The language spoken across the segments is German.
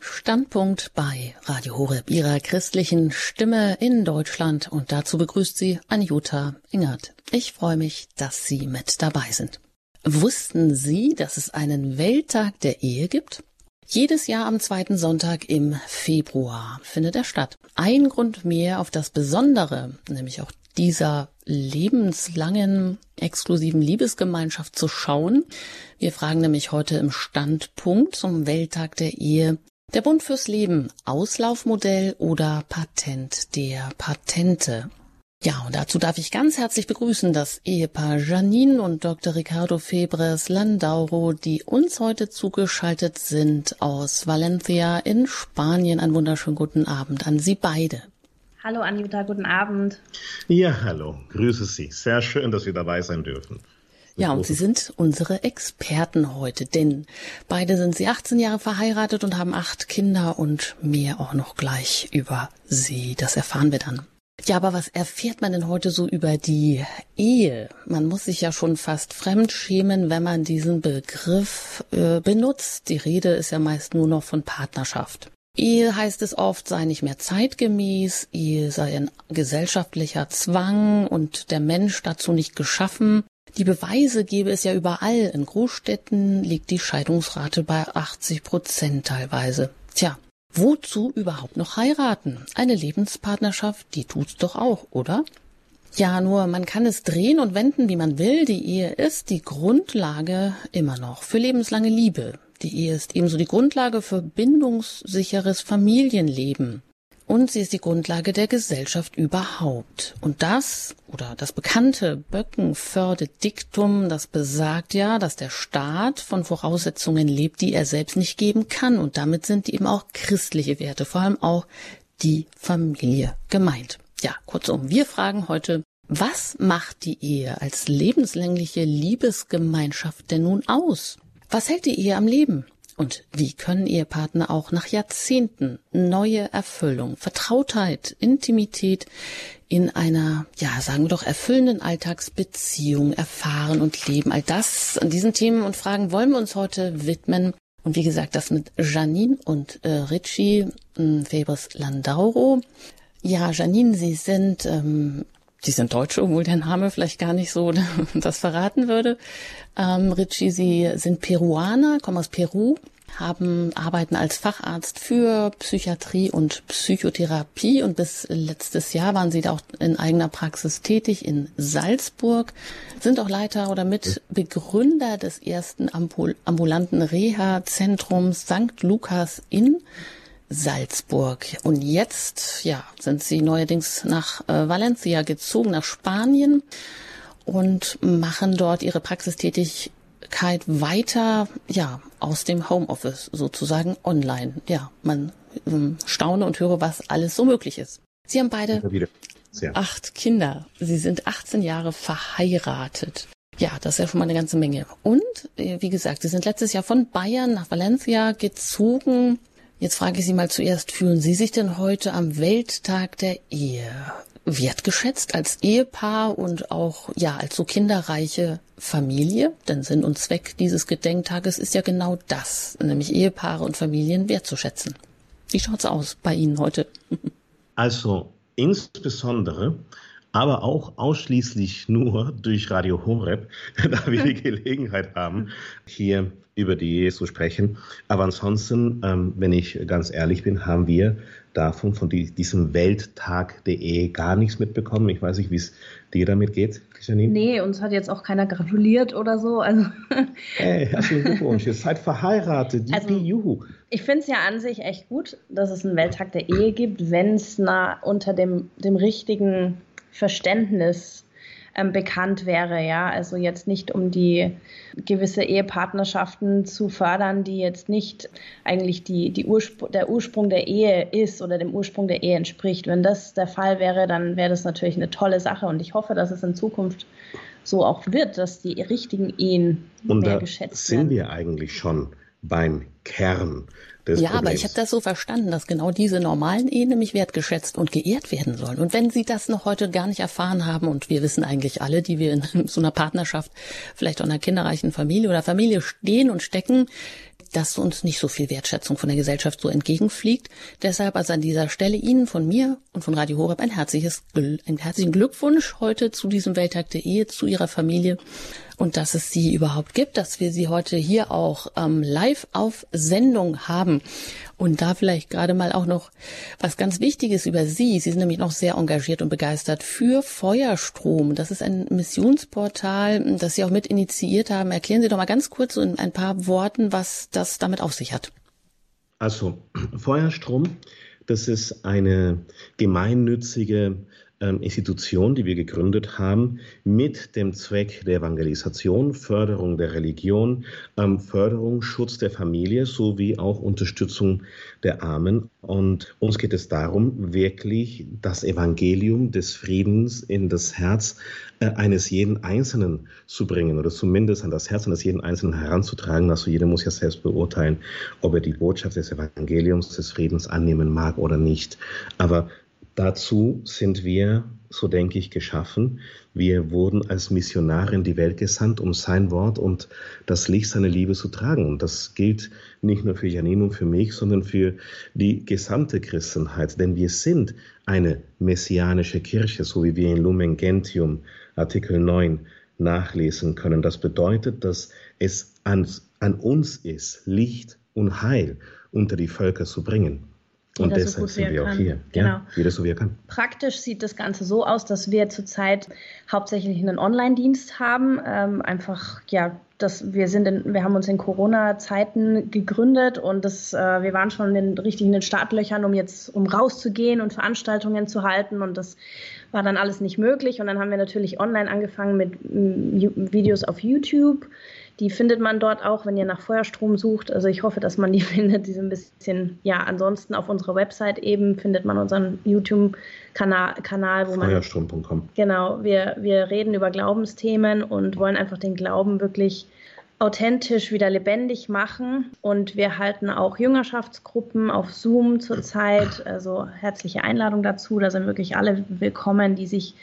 Standpunkt bei Radio Horeb, ihrer christlichen Stimme in Deutschland. Und dazu begrüßt sie Anjuta Ingert. Ich freue mich, dass Sie mit dabei sind. Wussten Sie, dass es einen Welttag der Ehe gibt? Jedes Jahr am zweiten Sonntag im Februar findet er statt. Ein Grund mehr auf das Besondere, nämlich auch dieser lebenslangen exklusiven Liebesgemeinschaft zu schauen. Wir fragen nämlich heute im Standpunkt zum Welttag der Ehe, der Bund fürs Leben, Auslaufmodell oder Patent der Patente. Ja, und dazu darf ich ganz herzlich begrüßen das Ehepaar Janine und Dr. Ricardo Febres Landauro, die uns heute zugeschaltet sind aus Valencia in Spanien. Einen wunderschönen guten Abend an Sie beide. Hallo Anjuta, guten Abend. Ja, hallo, grüße Sie. Sehr schön, dass wir dabei sein dürfen. Ja, und Sie sind unsere Experten heute, denn beide sind Sie 18 Jahre verheiratet und haben acht Kinder und mehr auch noch gleich über Sie. Das erfahren wir dann. Ja, aber was erfährt man denn heute so über die Ehe? Man muss sich ja schon fast fremd schämen, wenn man diesen Begriff äh, benutzt. Die Rede ist ja meist nur noch von Partnerschaft. Ehe heißt es oft, sei nicht mehr zeitgemäß, Ehe sei ein gesellschaftlicher Zwang und der Mensch dazu nicht geschaffen. Die Beweise gäbe es ja überall. In Großstädten liegt die Scheidungsrate bei 80 Prozent teilweise. Tja, wozu überhaupt noch heiraten? Eine Lebenspartnerschaft, die tut's doch auch, oder? Ja, nur man kann es drehen und wenden, wie man will. Die Ehe ist die Grundlage immer noch für lebenslange Liebe. Die Ehe ist ebenso die Grundlage für bindungssicheres Familienleben und sie ist die Grundlage der Gesellschaft überhaupt. Und das oder das bekannte Böckenförde-Diktum, das besagt ja, dass der Staat von Voraussetzungen lebt, die er selbst nicht geben kann. Und damit sind eben auch christliche Werte, vor allem auch die Familie gemeint. Ja, kurzum, wir fragen heute, was macht die Ehe als lebenslängliche Liebesgemeinschaft denn nun aus? Was hält die Ehe am Leben? Und wie können Ehepartner auch nach Jahrzehnten neue Erfüllung, Vertrautheit, Intimität in einer, ja, sagen wir doch, erfüllenden Alltagsbeziehung erfahren und leben? All das, an diesen Themen und Fragen wollen wir uns heute widmen. Und wie gesagt, das mit Janine und äh, Richie äh, Febres Landauro. Ja, Janine, Sie sind ähm, Sie sind Deutsche, obwohl der Name vielleicht gar nicht so das verraten würde. Ähm, Richie, Sie sind Peruaner, kommen aus Peru, haben, arbeiten als Facharzt für Psychiatrie und Psychotherapie und bis letztes Jahr waren Sie da auch in eigener Praxis tätig in Salzburg, sind auch Leiter oder Mitbegründer des ersten ambulanten Reha-Zentrums St. Lukas in Salzburg. Und jetzt, ja, sind sie neuerdings nach äh, Valencia gezogen, nach Spanien und machen dort ihre Praxistätigkeit weiter, ja, aus dem Homeoffice sozusagen online. Ja, man ähm, staune und höre, was alles so möglich ist. Sie haben beide acht Kinder. Sie sind 18 Jahre verheiratet. Ja, das ist ja schon mal eine ganze Menge. Und, äh, wie gesagt, Sie sind letztes Jahr von Bayern nach Valencia gezogen Jetzt frage ich Sie mal zuerst, fühlen Sie sich denn heute am Welttag der Ehe wertgeschätzt als Ehepaar und auch ja als so kinderreiche Familie? Denn Sinn und Zweck dieses Gedenktages ist ja genau das, nämlich Ehepaare und Familien wertzuschätzen. Wie schaut's aus bei Ihnen heute? Also insbesondere aber auch ausschließlich nur durch Radio Horeb, da wir die Gelegenheit haben, hier über die Ehe zu sprechen. Aber ansonsten, ähm, wenn ich ganz ehrlich bin, haben wir davon, von die, diesem Welttag der Ehe gar nichts mitbekommen. Ich weiß nicht, wie es dir damit geht, Janine. Nee, uns hat jetzt auch keiner gratuliert oder so. Also hey, herzlichen Glückwunsch, ihr seid verheiratet. Also, juhu. Ich finde es ja an sich echt gut, dass es einen Welttag der Ehe gibt, wenn es unter dem, dem richtigen Verständnis ähm, bekannt wäre, ja. Also jetzt nicht um die gewisse Ehepartnerschaften zu fördern, die jetzt nicht eigentlich die, die Urspr der Ursprung der Ehe ist oder dem Ursprung der Ehe entspricht. Wenn das der Fall wäre, dann wäre das natürlich eine tolle Sache und ich hoffe, dass es in Zukunft so auch wird, dass die richtigen Ehen und mehr geschätzt werden. Und da sind wir eigentlich schon beim Kern des ja, Problems. aber ich habe das so verstanden, dass genau diese normalen Ehen nämlich wertgeschätzt und geehrt werden sollen. Und wenn Sie das noch heute gar nicht erfahren haben, und wir wissen eigentlich alle, die wir in so einer Partnerschaft, vielleicht auch einer kinderreichen Familie oder Familie stehen und stecken, dass uns nicht so viel Wertschätzung von der Gesellschaft so entgegenfliegt. Deshalb also an dieser Stelle Ihnen von mir und von Radio Horeb ein herzliches, einen herzlichen Glückwunsch heute zu diesem Welttag der Ehe, zu Ihrer Familie und dass es sie überhaupt gibt, dass wir sie heute hier auch ähm, live auf Sendung haben. Und da vielleicht gerade mal auch noch was ganz Wichtiges über Sie. Sie sind nämlich noch sehr engagiert und begeistert für Feuerstrom. Das ist ein Missionsportal, das Sie auch mit initiiert haben. Erklären Sie doch mal ganz kurz in ein paar Worten, was das damit auf sich hat. Also, Feuerstrom, das ist eine gemeinnützige Institution, die wir gegründet haben, mit dem Zweck der Evangelisation, Förderung der Religion, ähm, Förderung, Schutz der Familie sowie auch Unterstützung der Armen. Und uns geht es darum, wirklich das Evangelium des Friedens in das Herz äh, eines jeden Einzelnen zu bringen oder zumindest an das Herz eines jeden Einzelnen heranzutragen. Also jeder muss ja selbst beurteilen, ob er die Botschaft des Evangeliums des Friedens annehmen mag oder nicht. Aber Dazu sind wir, so denke ich, geschaffen. Wir wurden als Missionare in die Welt gesandt, um sein Wort und das Licht seiner Liebe zu tragen. Und das gilt nicht nur für Janine und für mich, sondern für die gesamte Christenheit. Denn wir sind eine messianische Kirche, so wie wir in Lumen Gentium Artikel 9 nachlesen können. Das bedeutet, dass es an, an uns ist, Licht und Heil unter die Völker zu bringen. Und deshalb so sind wir kann. auch hier. Genau. Ja, jeder so wie er kann. Praktisch sieht das Ganze so aus, dass wir zurzeit hauptsächlich einen Online-Dienst haben. Ähm, einfach, ja, dass wir sind in, wir haben uns in Corona-Zeiten gegründet und das, äh, wir waren schon in, richtig in den Startlöchern, um jetzt, um rauszugehen und Veranstaltungen zu halten und das war dann alles nicht möglich. Und dann haben wir natürlich online angefangen mit Videos auf YouTube die findet man dort auch, wenn ihr nach Feuerstrom sucht. Also ich hoffe, dass man die findet. Die sind ein bisschen, ja, ansonsten auf unserer Website eben findet man unseren YouTube-Kanal, Kanal, wo man. Feuerstrom.com. Genau, wir, wir reden über Glaubensthemen und wollen einfach den Glauben wirklich authentisch wieder lebendig machen. Und wir halten auch Jüngerschaftsgruppen auf Zoom zurzeit. Also herzliche Einladung dazu. Da sind wirklich alle willkommen, die sich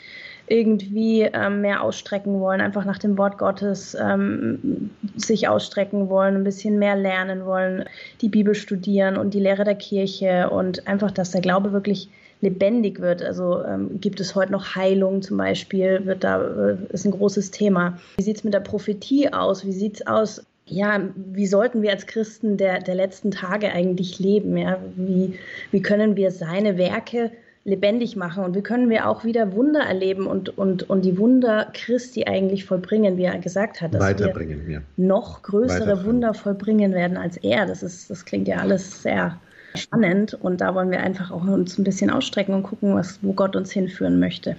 irgendwie ähm, mehr ausstrecken wollen, einfach nach dem Wort Gottes ähm, sich ausstrecken wollen, ein bisschen mehr lernen wollen, die Bibel studieren und die Lehre der Kirche und einfach, dass der Glaube wirklich lebendig wird. Also ähm, gibt es heute noch Heilung zum Beispiel, wird da, äh, ist ein großes Thema. Wie sieht es mit der Prophetie aus? Wie sieht es aus? Ja, wie sollten wir als Christen der, der letzten Tage eigentlich leben? Ja? Wie, wie können wir seine Werke lebendig machen. Und wie können wir auch wieder Wunder erleben und, und, und die Wunder Christi eigentlich vollbringen, wie er gesagt hat, dass Weiterbringen, wir ja. noch größere Wunder vollbringen werden als er. Das, ist, das klingt ja alles sehr spannend und da wollen wir einfach auch uns ein bisschen ausstrecken und gucken, was, wo Gott uns hinführen möchte.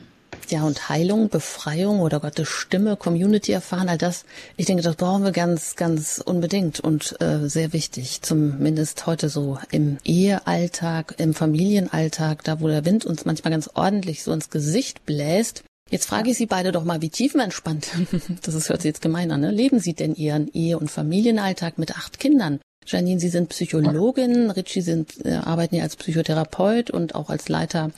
Ja, und Heilung, Befreiung oder Gottes Stimme, Community erfahren, all das, ich denke, das brauchen wir ganz, ganz unbedingt und äh, sehr wichtig, zumindest heute so im Ehealltag, im Familienalltag, da wo der Wind uns manchmal ganz ordentlich so ins Gesicht bläst. Jetzt frage ich Sie beide doch mal, wie tiefenentspannt, das ist, hört sich jetzt gemein an, ne? leben Sie denn Ihren Ehe- und Familienalltag mit acht Kindern? Janine, Sie sind Psychologin, Richie sind, äh, arbeiten ja als Psychotherapeut und auch als Leiter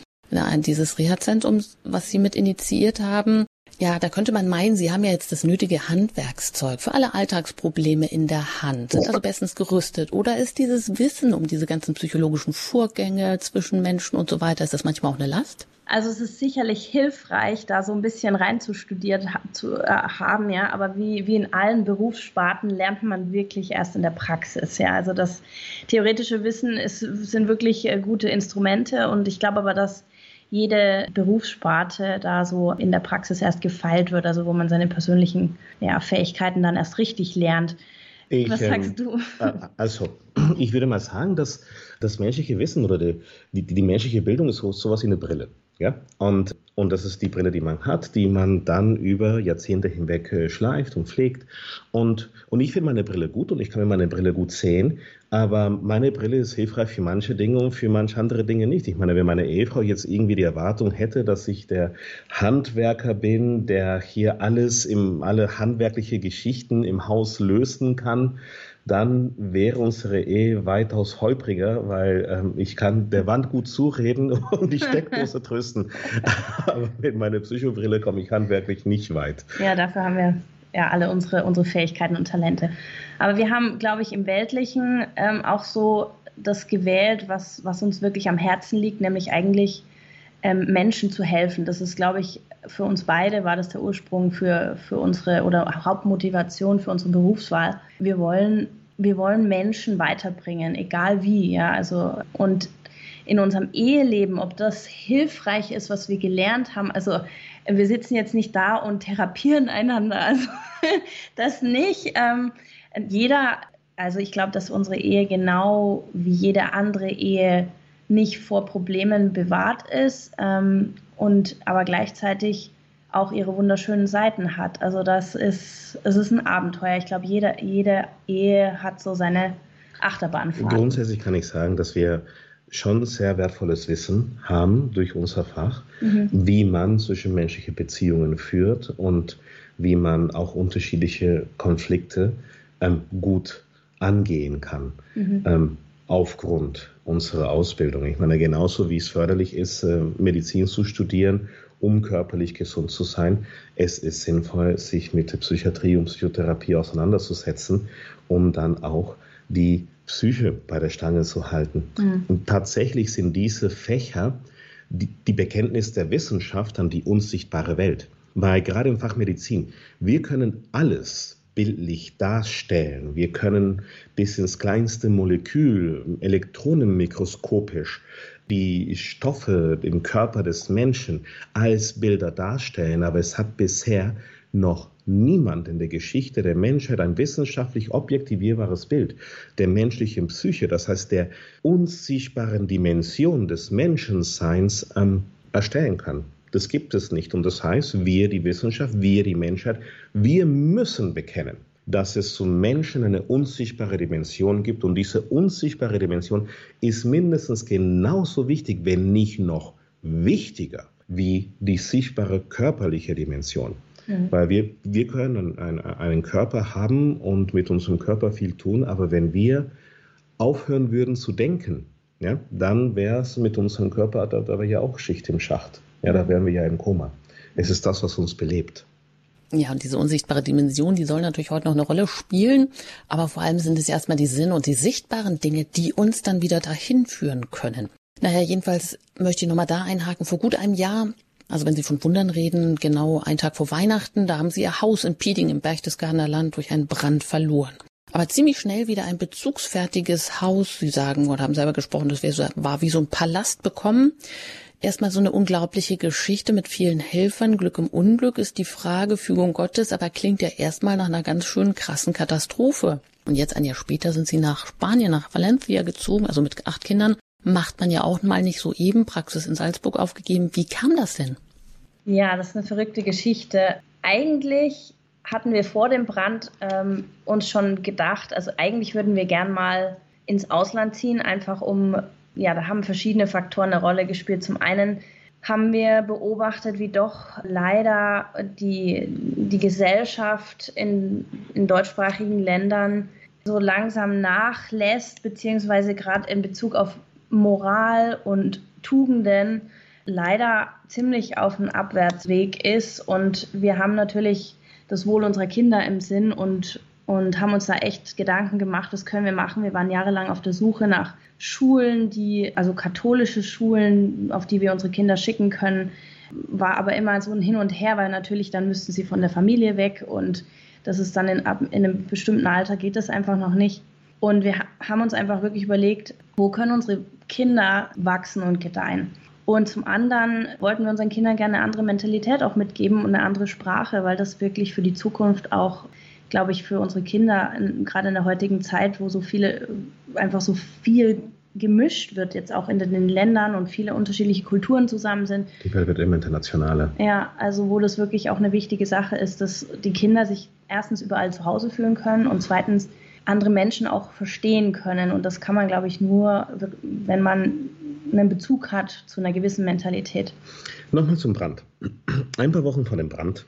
dieses Reha-Zentrum, was Sie mit initiiert haben. Ja, da könnte man meinen, Sie haben ja jetzt das nötige Handwerkszeug für alle Alltagsprobleme in der Hand, sind also bestens gerüstet. Oder ist dieses Wissen um diese ganzen psychologischen Vorgänge zwischen Menschen und so weiter, ist das manchmal auch eine Last? Also es ist sicherlich hilfreich, da so ein bisschen reinzustudiert zu äh, haben, ja, aber wie, wie in allen Berufssparten lernt man wirklich erst in der Praxis, ja. Also das theoretische Wissen ist, sind wirklich äh, gute Instrumente und ich glaube aber, dass jede Berufssparte da so in der Praxis erst gefeilt wird, also wo man seine persönlichen ja, Fähigkeiten dann erst richtig lernt. Ich, Was sagst ähm, du? Äh, also, ich würde mal sagen, dass das menschliche Wissen oder die, die, die menschliche Bildung ist so, sowas wie eine Brille. Ja? Und, und das ist die Brille, die man hat, die man dann über Jahrzehnte hinweg äh, schleift und pflegt. Und, und ich finde meine Brille gut und ich kann mir meine Brille gut sehen, aber meine Brille ist hilfreich für manche Dinge und für manche andere Dinge nicht. Ich meine, wenn meine Ehefrau jetzt irgendwie die Erwartung hätte, dass ich der Handwerker bin, der hier alles im, alle handwerkliche Geschichten im Haus lösen kann, dann wäre unsere Ehe weitaus holpriger, weil ähm, ich kann der Wand gut zureden und die Steckdose trösten. Aber mit meiner Psychobrille komme ich handwerklich nicht weit. Ja, dafür haben wir ja, alle unsere, unsere Fähigkeiten und Talente. Aber wir haben, glaube ich, im Weltlichen ähm, auch so das gewählt, was, was uns wirklich am Herzen liegt, nämlich eigentlich ähm, Menschen zu helfen. Das ist, glaube ich, für uns beide war das der Ursprung für, für unsere oder Hauptmotivation für unsere Berufswahl. Wir wollen, wir wollen Menschen weiterbringen, egal wie, ja. Also, und in unserem Eheleben, ob das hilfreich ist, was wir gelernt haben. Also wir sitzen jetzt nicht da und therapieren einander, also das nicht. Ähm, jeder, also ich glaube, dass unsere Ehe genau wie jede andere Ehe nicht vor Problemen bewahrt ist ähm, und aber gleichzeitig auch ihre wunderschönen Seiten hat. Also das ist, es ist ein Abenteuer. Ich glaube, jede, jede Ehe hat so seine Achterbahnfahrt. Grundsätzlich kann ich sagen, dass wir schon sehr wertvolles Wissen haben durch unser Fach, mhm. wie man zwischenmenschliche Beziehungen führt und wie man auch unterschiedliche Konflikte ähm, gut angehen kann. Mhm. Ähm, aufgrund unserer Ausbildung. Ich meine, genauso wie es förderlich ist, äh, Medizin zu studieren, um körperlich gesund zu sein, es ist sinnvoll, sich mit Psychiatrie und Psychotherapie auseinanderzusetzen, um dann auch die Psyche bei der Stange zu halten. Mhm. Und tatsächlich sind diese Fächer die, die Bekenntnis der Wissenschaft an die unsichtbare Welt. Weil gerade im Fach Medizin, wir können alles bildlich darstellen. Wir können bis ins kleinste Molekül, elektronenmikroskopisch, die Stoffe im Körper des Menschen als Bilder darstellen, aber es hat bisher noch niemand in der Geschichte der Menschheit ein wissenschaftlich objektivierbares Bild der menschlichen Psyche, das heißt der unsichtbaren Dimension des Menschenseins, ähm, erstellen kann. Das gibt es nicht. Und das heißt, wir, die Wissenschaft, wir, die Menschheit, wir müssen bekennen, dass es zum Menschen eine unsichtbare Dimension gibt. Und diese unsichtbare Dimension ist mindestens genauso wichtig, wenn nicht noch wichtiger, wie die sichtbare körperliche Dimension. Mhm. Weil wir, wir können einen, einen Körper haben und mit unserem Körper viel tun, aber wenn wir aufhören würden zu denken, ja, dann wäre es mit unserem Körper, da, da wäre ja auch Schicht im Schacht. Ja, da wären wir ja im Koma. Es ist das, was uns belebt. Ja, und diese unsichtbare Dimension, die soll natürlich heute noch eine Rolle spielen, aber vor allem sind es erstmal die Sinn und die sichtbaren Dinge, die uns dann wieder dahin führen können. Naja, jedenfalls möchte ich nochmal da einhaken. Vor gut einem Jahr also wenn Sie von Wundern reden, genau einen Tag vor Weihnachten, da haben Sie Ihr Haus in Pieding im Berchtesgadener Land durch einen Brand verloren. Aber ziemlich schnell wieder ein bezugsfertiges Haus, Sie sagen, oder haben selber gesprochen, das war wie so ein Palast bekommen. Erstmal so eine unglaubliche Geschichte mit vielen Helfern. Glück im Unglück ist die Frage, Fügung Gottes, aber klingt ja erstmal nach einer ganz schönen krassen Katastrophe. Und jetzt ein Jahr später sind sie nach Spanien, nach Valencia gezogen, also mit acht Kindern macht man ja auch mal nicht so eben, Praxis in Salzburg aufgegeben. Wie kam das denn? Ja, das ist eine verrückte Geschichte. Eigentlich hatten wir vor dem Brand ähm, uns schon gedacht, also eigentlich würden wir gern mal ins Ausland ziehen, einfach um, ja, da haben verschiedene Faktoren eine Rolle gespielt. Zum einen haben wir beobachtet, wie doch leider die, die Gesellschaft in, in deutschsprachigen Ländern so langsam nachlässt, beziehungsweise gerade in Bezug auf Moral und Tugenden leider ziemlich auf dem Abwärtsweg ist. Und wir haben natürlich das Wohl unserer Kinder im Sinn und, und haben uns da echt Gedanken gemacht, was können wir machen. Wir waren jahrelang auf der Suche nach Schulen, die, also katholische Schulen, auf die wir unsere Kinder schicken können. War aber immer so ein Hin und Her, weil natürlich dann müssten sie von der Familie weg und das ist dann in, in einem bestimmten Alter geht das einfach noch nicht. Und wir haben uns einfach wirklich überlegt, wo können unsere Kinder wachsen und gedeihen. Und zum anderen wollten wir unseren Kindern gerne eine andere Mentalität auch mitgeben und eine andere Sprache, weil das wirklich für die Zukunft auch, glaube ich, für unsere Kinder, gerade in der heutigen Zeit, wo so viele, einfach so viel gemischt wird, jetzt auch in den Ländern und viele unterschiedliche Kulturen zusammen sind. Die Welt wird immer internationaler. Ja, also wo das wirklich auch eine wichtige Sache ist, dass die Kinder sich erstens überall zu Hause fühlen können und zweitens andere Menschen auch verstehen können. Und das kann man, glaube ich, nur, wenn man einen Bezug hat zu einer gewissen Mentalität. Nochmal zum Brand. Ein paar Wochen vor dem Brand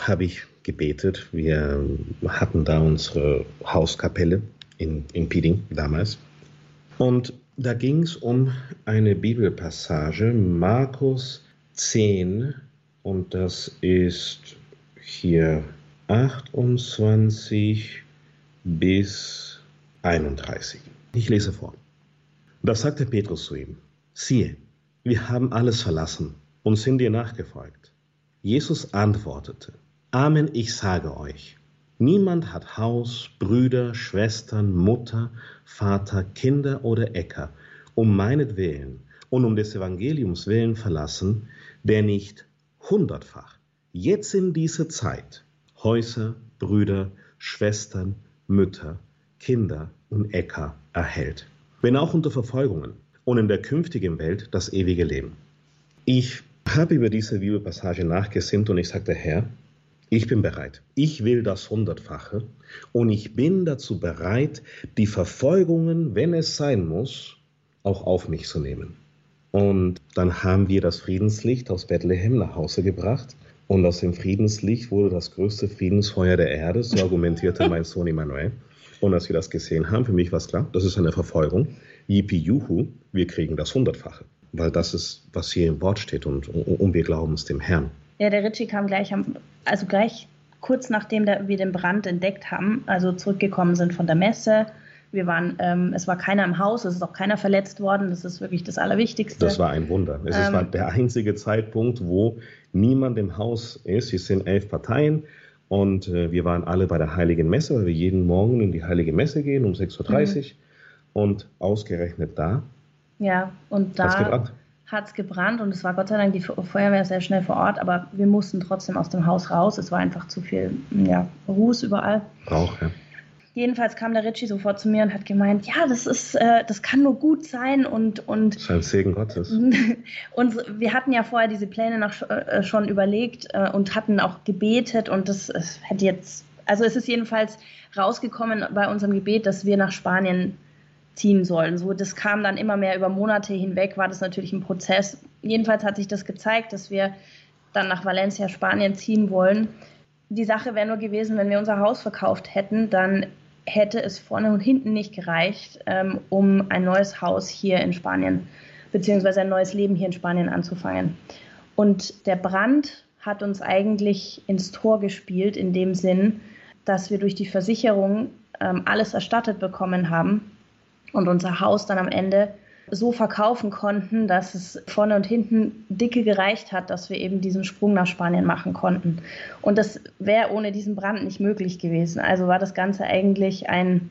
habe ich gebetet. Wir hatten da unsere Hauskapelle in, in Pieding damals. Und da ging es um eine Bibelpassage, Markus 10, und das ist hier 28 bis 31. Ich lese vor. Da sagte Petrus zu ihm, siehe, wir haben alles verlassen und sind dir nachgefolgt. Jesus antwortete, Amen, ich sage euch, niemand hat Haus, Brüder, Schwestern, Mutter, Vater, Kinder oder Äcker um meinetwillen und um des Evangeliums willen verlassen, der nicht hundertfach, jetzt in dieser Zeit, Häuser, Brüder, Schwestern, Mütter, Kinder und Äcker erhält, wenn auch unter Verfolgungen und in der künftigen Welt das ewige Leben. Ich habe über diese Bibelpassage nachgesinnt und ich sagte, Herr, ich bin bereit. Ich will das Hundertfache und ich bin dazu bereit, die Verfolgungen, wenn es sein muss, auch auf mich zu nehmen. Und dann haben wir das Friedenslicht aus Bethlehem nach Hause gebracht. Und aus dem Friedenslicht wurde das größte Friedensfeuer der Erde, so argumentierte mein Sohn Immanuel. Und als wir das gesehen haben, für mich war es klar, das ist eine Verfolgung. Yippie Juhu, wir kriegen das Hundertfache. Weil das ist, was hier im Wort steht und, und wir glauben es dem Herrn. Ja, der Ritchie kam gleich, am, also gleich kurz nachdem wir den Brand entdeckt haben, also zurückgekommen sind von der Messe, wir waren, ähm, es war keiner im Haus, es ist auch keiner verletzt worden. Das ist wirklich das Allerwichtigste. Das war ein Wunder. Es ähm, war der einzige Zeitpunkt, wo niemand im Haus ist. Es sind elf Parteien und äh, wir waren alle bei der Heiligen Messe, weil wir jeden Morgen in die Heilige Messe gehen um 6.30 Uhr mhm. und ausgerechnet da. Ja, und da hat es gebrannt und es war Gott sei Dank die Feuerwehr sehr schnell vor Ort, aber wir mussten trotzdem aus dem Haus raus. Es war einfach zu viel ja, Ruß überall. Rauch, ja. Jedenfalls kam der Ritchie sofort zu mir und hat gemeint, ja, das ist, äh, das kann nur gut sein und und. Das ist ein Segen Gottes. und wir hatten ja vorher diese Pläne noch äh, schon überlegt äh, und hatten auch gebetet und das, das hätte jetzt, also es ist jedenfalls rausgekommen bei unserem Gebet, dass wir nach Spanien ziehen sollen. So, das kam dann immer mehr über Monate hinweg, war das natürlich ein Prozess. Jedenfalls hat sich das gezeigt, dass wir dann nach Valencia, Spanien ziehen wollen. Die Sache wäre nur gewesen, wenn wir unser Haus verkauft hätten, dann hätte es vorne und hinten nicht gereicht, ähm, um ein neues Haus hier in Spanien beziehungsweise ein neues Leben hier in Spanien anzufangen. Und der Brand hat uns eigentlich ins Tor gespielt, in dem Sinn, dass wir durch die Versicherung ähm, alles erstattet bekommen haben und unser Haus dann am Ende so verkaufen konnten, dass es vorne und hinten dicke gereicht hat, dass wir eben diesen Sprung nach Spanien machen konnten. Und das wäre ohne diesen Brand nicht möglich gewesen. Also war das Ganze eigentlich ein...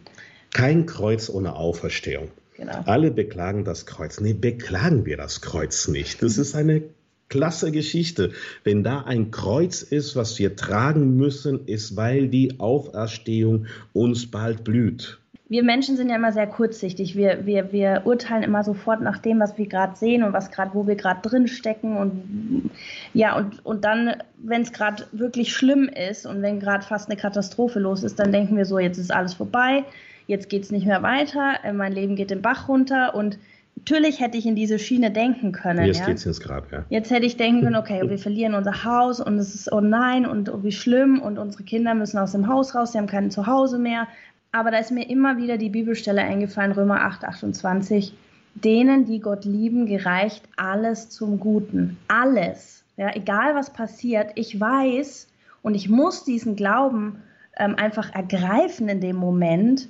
Kein Kreuz ohne Auferstehung. Genau. Alle beklagen das Kreuz. Nee, beklagen wir das Kreuz nicht. Das ist eine klasse Geschichte. Wenn da ein Kreuz ist, was wir tragen müssen, ist, weil die Auferstehung uns bald blüht wir Menschen sind ja immer sehr kurzsichtig. Wir, wir, wir urteilen immer sofort nach dem, was wir gerade sehen und was gerade, wo wir gerade drin stecken. Und ja, und, und dann, wenn es gerade wirklich schlimm ist und wenn gerade fast eine Katastrophe los ist, dann denken wir so, jetzt ist alles vorbei, jetzt geht es nicht mehr weiter, äh, mein Leben geht den Bach runter und natürlich hätte ich in diese Schiene denken können. Jetzt ja? geht's ins Grab, ja. Jetzt hätte ich denken können, okay, wir verlieren unser Haus und es ist, oh nein, und oh, wie schlimm und unsere Kinder müssen aus dem Haus raus, sie haben kein Zuhause mehr. Aber da ist mir immer wieder die Bibelstelle eingefallen, Römer 8, 28. Denen, die Gott lieben, gereicht alles zum Guten. Alles. Ja, egal was passiert, ich weiß und ich muss diesen Glauben ähm, einfach ergreifen in dem Moment,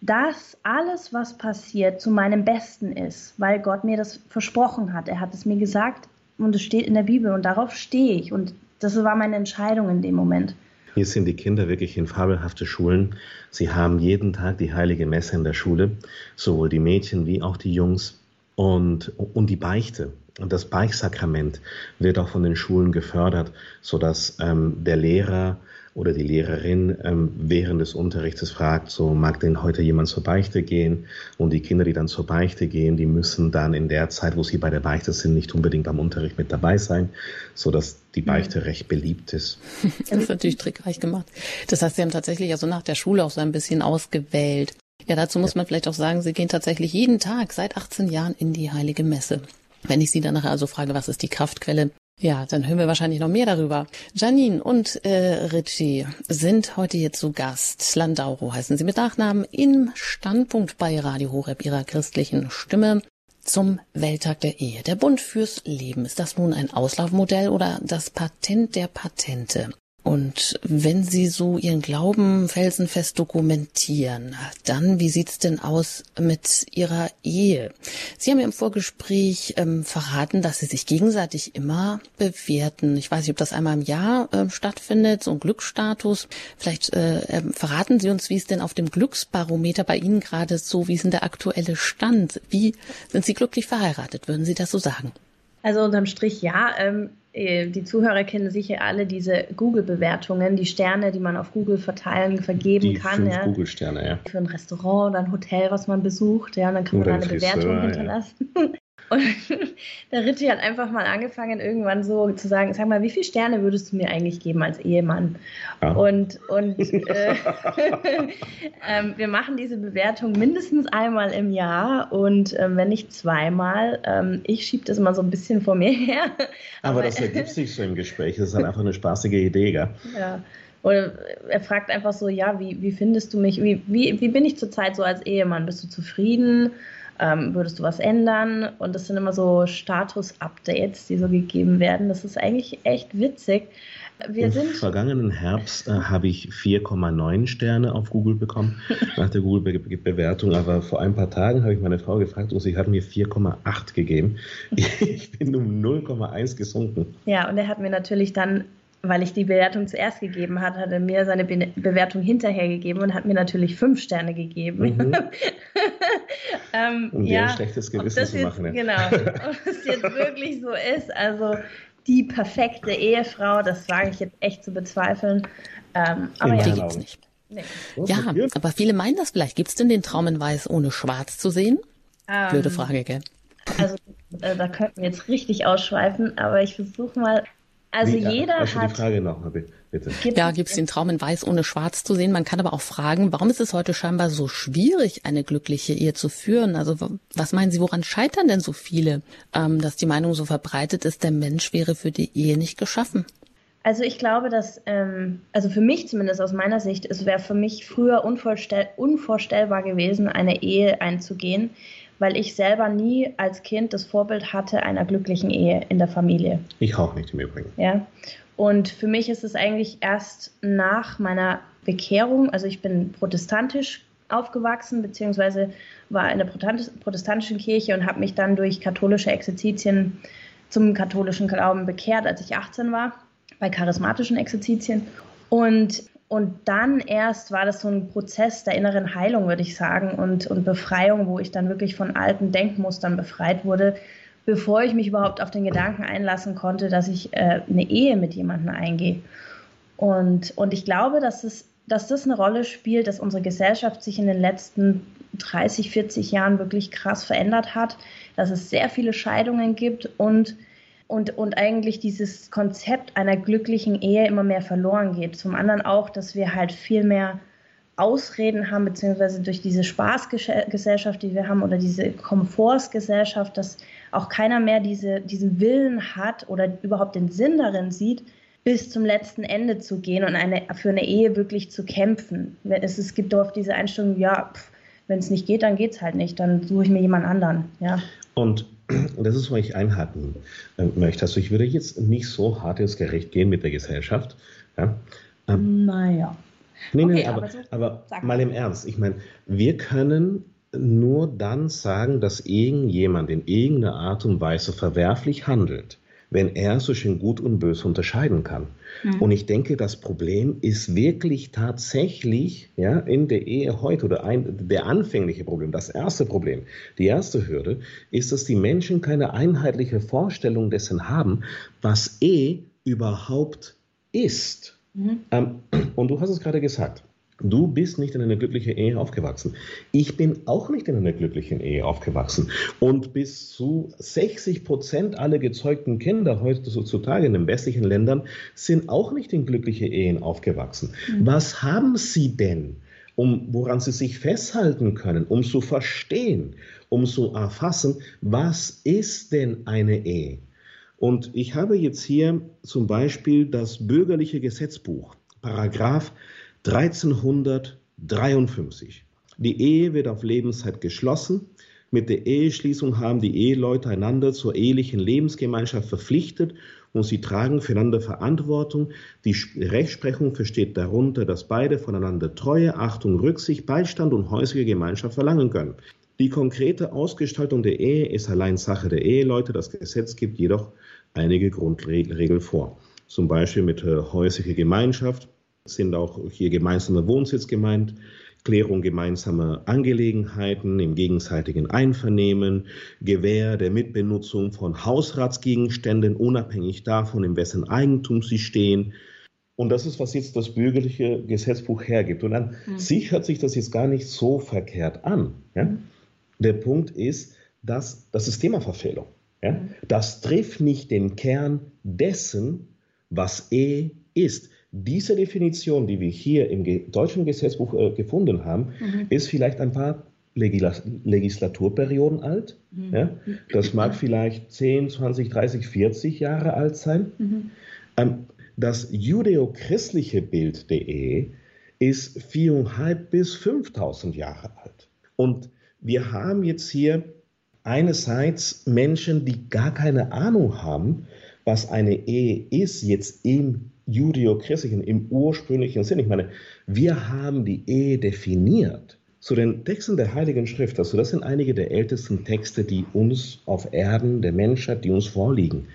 dass alles, was passiert, zu meinem Besten ist, weil Gott mir das versprochen hat. Er hat es mir gesagt und es steht in der Bibel und darauf stehe ich. Und das war meine Entscheidung in dem Moment. Hier sind die Kinder wirklich in fabelhafte Schulen. Sie haben jeden Tag die heilige Messe in der Schule, sowohl die Mädchen wie auch die Jungs. Und, und die Beichte, und das Beichtsakrament wird auch von den Schulen gefördert, sodass ähm, der Lehrer oder die Lehrerin ähm, während des Unterrichtes fragt, so mag denn heute jemand zur Beichte gehen? Und die Kinder, die dann zur Beichte gehen, die müssen dann in der Zeit, wo sie bei der Beichte sind, nicht unbedingt beim Unterricht mit dabei sein, sodass die mhm. Beichte mhm. recht beliebt ist. Das ist natürlich trickreich gemacht. Das heißt, Sie haben tatsächlich also nach der Schule auch so ein bisschen ausgewählt. Ja, dazu muss man vielleicht auch sagen, Sie gehen tatsächlich jeden Tag seit 18 Jahren in die Heilige Messe. Wenn ich Sie dann nachher also frage, was ist die Kraftquelle, ja, dann hören wir wahrscheinlich noch mehr darüber. Janine und äh, Richie sind heute hier zu Gast. Landauro heißen sie mit Nachnamen im Standpunkt bei Radio Horeb ihrer christlichen Stimme zum Welttag der Ehe. Der Bund fürs Leben. Ist das nun ein Auslaufmodell oder das Patent der Patente? Und wenn Sie so Ihren Glauben felsenfest dokumentieren, dann wie sieht's denn aus mit Ihrer Ehe? Sie haben ja im Vorgespräch ähm, verraten, dass Sie sich gegenseitig immer bewerten. Ich weiß nicht, ob das einmal im Jahr äh, stattfindet, so ein Glücksstatus. Vielleicht äh, äh, verraten Sie uns, wie es denn auf dem Glücksbarometer bei Ihnen gerade so, wie ist denn der aktuelle Stand? Wie sind Sie glücklich verheiratet? Würden Sie das so sagen? Also unterm Strich ja. Ähm, äh, die Zuhörer kennen sicher alle diese Google-Bewertungen, die Sterne, die man auf Google verteilen, vergeben die kann. Fünf ja. Google-Sterne, ja. Für ein Restaurant oder ein Hotel, was man besucht, ja, und dann kann man Oder da ein eine Bewertung ja. hinterlassen. Und der Ritti hat einfach mal angefangen, irgendwann so zu sagen, sag mal, wie viele Sterne würdest du mir eigentlich geben als Ehemann? Ja. Und, und äh, ähm, wir machen diese Bewertung mindestens einmal im Jahr und ähm, wenn nicht zweimal. Ähm, ich schiebe das immer so ein bisschen vor mir her. Aber das ergibt sich so im Gespräch. Das ist halt einfach eine spaßige Idee, gell? Ja. Oder er fragt einfach so, ja, wie, wie findest du mich, wie, wie, wie bin ich zurzeit so als Ehemann? Bist du zufrieden? Ähm, würdest du was ändern? Und das sind immer so Status-Updates, die so gegeben werden. Das ist eigentlich echt witzig. Wir Im sind, vergangenen Herbst äh, habe ich 4,9 Sterne auf Google bekommen, nach der Google-Bewertung. Aber vor ein paar Tagen habe ich meine Frau gefragt und sie hat mir 4,8 gegeben. Ich bin um 0,1 gesunken. ja, und er hat mir natürlich dann, weil ich die Bewertung zuerst gegeben hat, hat er mir seine Be Bewertung hinterher gegeben und hat mir natürlich fünf Sterne gegeben. Mhm. ähm, Um dir ja, ein schlechtes Gewissen das zu jetzt, machen. Ja. Genau. Ob das jetzt wirklich so ist, also die perfekte Ehefrau, das wage ich jetzt echt zu bezweifeln. Ähm, aber ja, Die gibt's Augen. nicht. nee. Ja, aber viele meinen das vielleicht. Gibt's denn den Traum in Weiß ohne Schwarz zu sehen? Ähm, Blöde Frage, gell? Also äh, da könnten wir jetzt richtig ausschweifen, aber ich versuche mal. Also Wie, äh, jeder also hat. die Frage noch, bitte. gibt Ja, es- gibt's den Traum in Weiß ohne Schwarz zu sehen? Man kann aber auch fragen, warum ist es heute scheinbar so schwierig, eine glückliche Ehe zu führen? Also was meinen Sie, woran scheitern denn so viele, ähm, dass die Meinung so verbreitet ist, der Mensch wäre für die Ehe nicht geschaffen? Also ich glaube, dass, ähm, also für mich zumindest aus meiner Sicht, es wäre für mich früher unvorstell unvorstellbar gewesen, eine Ehe einzugehen, weil ich selber nie als Kind das Vorbild hatte einer glücklichen Ehe in der Familie. Ich auch nicht im Übrigen. Ja. Und für mich ist es eigentlich erst nach meiner Bekehrung, also ich bin protestantisch aufgewachsen, beziehungsweise war in der Protestantisch- protestantischen Kirche und habe mich dann durch katholische Exerzitien zum katholischen Glauben bekehrt, als ich 18 war, bei charismatischen Exerzitien. Und, und dann erst war das so ein Prozess der inneren Heilung, würde ich sagen, und, und Befreiung, wo ich dann wirklich von alten Denkmustern befreit wurde, bevor ich mich überhaupt auf den Gedanken einlassen konnte, dass ich äh, eine Ehe mit jemandem eingehe. Und, und ich glaube, dass, es, dass das eine Rolle spielt, dass unsere Gesellschaft sich in den letzten 30, 40 Jahren wirklich krass verändert hat, dass es sehr viele Scheidungen gibt und, und, und eigentlich dieses Konzept einer glücklichen Ehe immer mehr verloren geht. Zum anderen auch, dass wir halt viel mehr Ausreden haben, beziehungsweise durch diese Spaßgesellschaft, die wir haben, oder diese Komfortsgesellschaft, dass auch keiner mehr diese, diesen Willen hat oder überhaupt den Sinn darin sieht, bis zum letzten Ende zu gehen und eine, für eine Ehe wirklich zu kämpfen. Es, es gibt oft diese Einstellung, ja, wenn es nicht geht, dann geht es halt nicht, dann suche ich mir jemand anderen. Ja. Und das ist, wo ich einhaken äh, möchte. Also ich würde jetzt nicht so hart ins Gericht gehen mit der Gesellschaft. Ja? Ähm, Naja. Nee, nee, Okay, aber, aber so- aber mal im Ernst. Ich meine, wir können nur dann sagen, dass irgendjemand in irgendeiner Art und Weise verwerflich handelt, wenn er zwischen Gut und Böse unterscheiden kann. Mhm. Und ich denke, das Problem ist wirklich tatsächlich ja, in der Ehe heute oder ein, der anfängliche Problem, das erste Problem, die erste Hürde, ist, dass die Menschen keine einheitliche Vorstellung dessen haben, was Ehe überhaupt ist. Mhm. Ähm, und du hast es gerade gesagt. Du bist nicht in einer glücklichen Ehe aufgewachsen. Ich bin auch nicht in einer glücklichen Ehe aufgewachsen. Und bis zu 60 Prozent aller gezeugten Kinder heutzutage in den westlichen Ländern sind auch nicht in glückliche Ehen aufgewachsen. Mhm. Was haben sie denn, um, woran sie sich festhalten können, um zu verstehen, um zu erfassen, was ist denn eine Ehe? Und ich habe jetzt hier zum Beispiel das bürgerliche Gesetzbuch, Paragraph 1353. Die Ehe wird auf Lebenszeit geschlossen, Mit der Eheschließung haben die Eheleute einander zur ehelichen Lebensgemeinschaft verpflichtet und sie tragen füreinander Verantwortung. Die Rechtsprechung versteht darunter, dass beide voneinander Treue, Achtung, Rücksicht, Beistand und häusliche Gemeinschaft verlangen können. Die konkrete Ausgestaltung der Ehe ist allein Sache der Eheleute. Das Gesetz gibt jedoch einige Grundregeln vor. Zum Beispiel mit äh, häuslicher Gemeinschaft sind auch hier gemeinsame Wohnsitz gemeint, Klärung gemeinsamer Angelegenheiten im gegenseitigen Einvernehmen, Gewähr der Mitbenutzung von Hausratsgegenständen, unabhängig davon, in wessen Eigentum sie stehen. Und das ist, was jetzt das bürgerliche Gesetzbuch hergibt. Und an mhm. sich hört sich das jetzt gar nicht so verkehrt an. Ja? Mhm. Der Punkt ist, dass das ist Themaverfehlung. Ja? Mhm. Das trifft nicht den Kern dessen, was Ehe ist diese Definition, die wir hier im deutschen Gesetzbuch äh, gefunden haben, mhm. ist vielleicht ein paar Legis Legislaturperioden alt. Mhm. Ja? Das mag vielleicht 10, 20, 30, 40 Jahre alt sein. Mhm. Ähm, das judeo-christliche Bild der Ehe ist 4.500 bis 5.000 Jahre alt. Und wir haben jetzt hier einerseits Menschen, die gar keine Ahnung haben, was eine Ehe ist, jetzt im judeo-christlichen, im ursprünglichen Sinn. Ich meine, wir haben die Ehe definiert. Zu den Texten der Heiligen Schrift, also das sind einige der ältesten Texte, die uns auf Erden, der Menschheit, die uns vorliegen.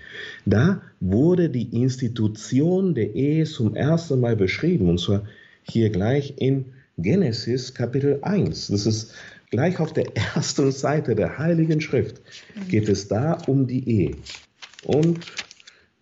Da wurde die Institution der Ehe zum ersten Mal beschrieben, und zwar hier gleich in Genesis Kapitel 1. Das ist gleich auf der ersten Seite der Heiligen Schrift, geht es da um die Ehe. Und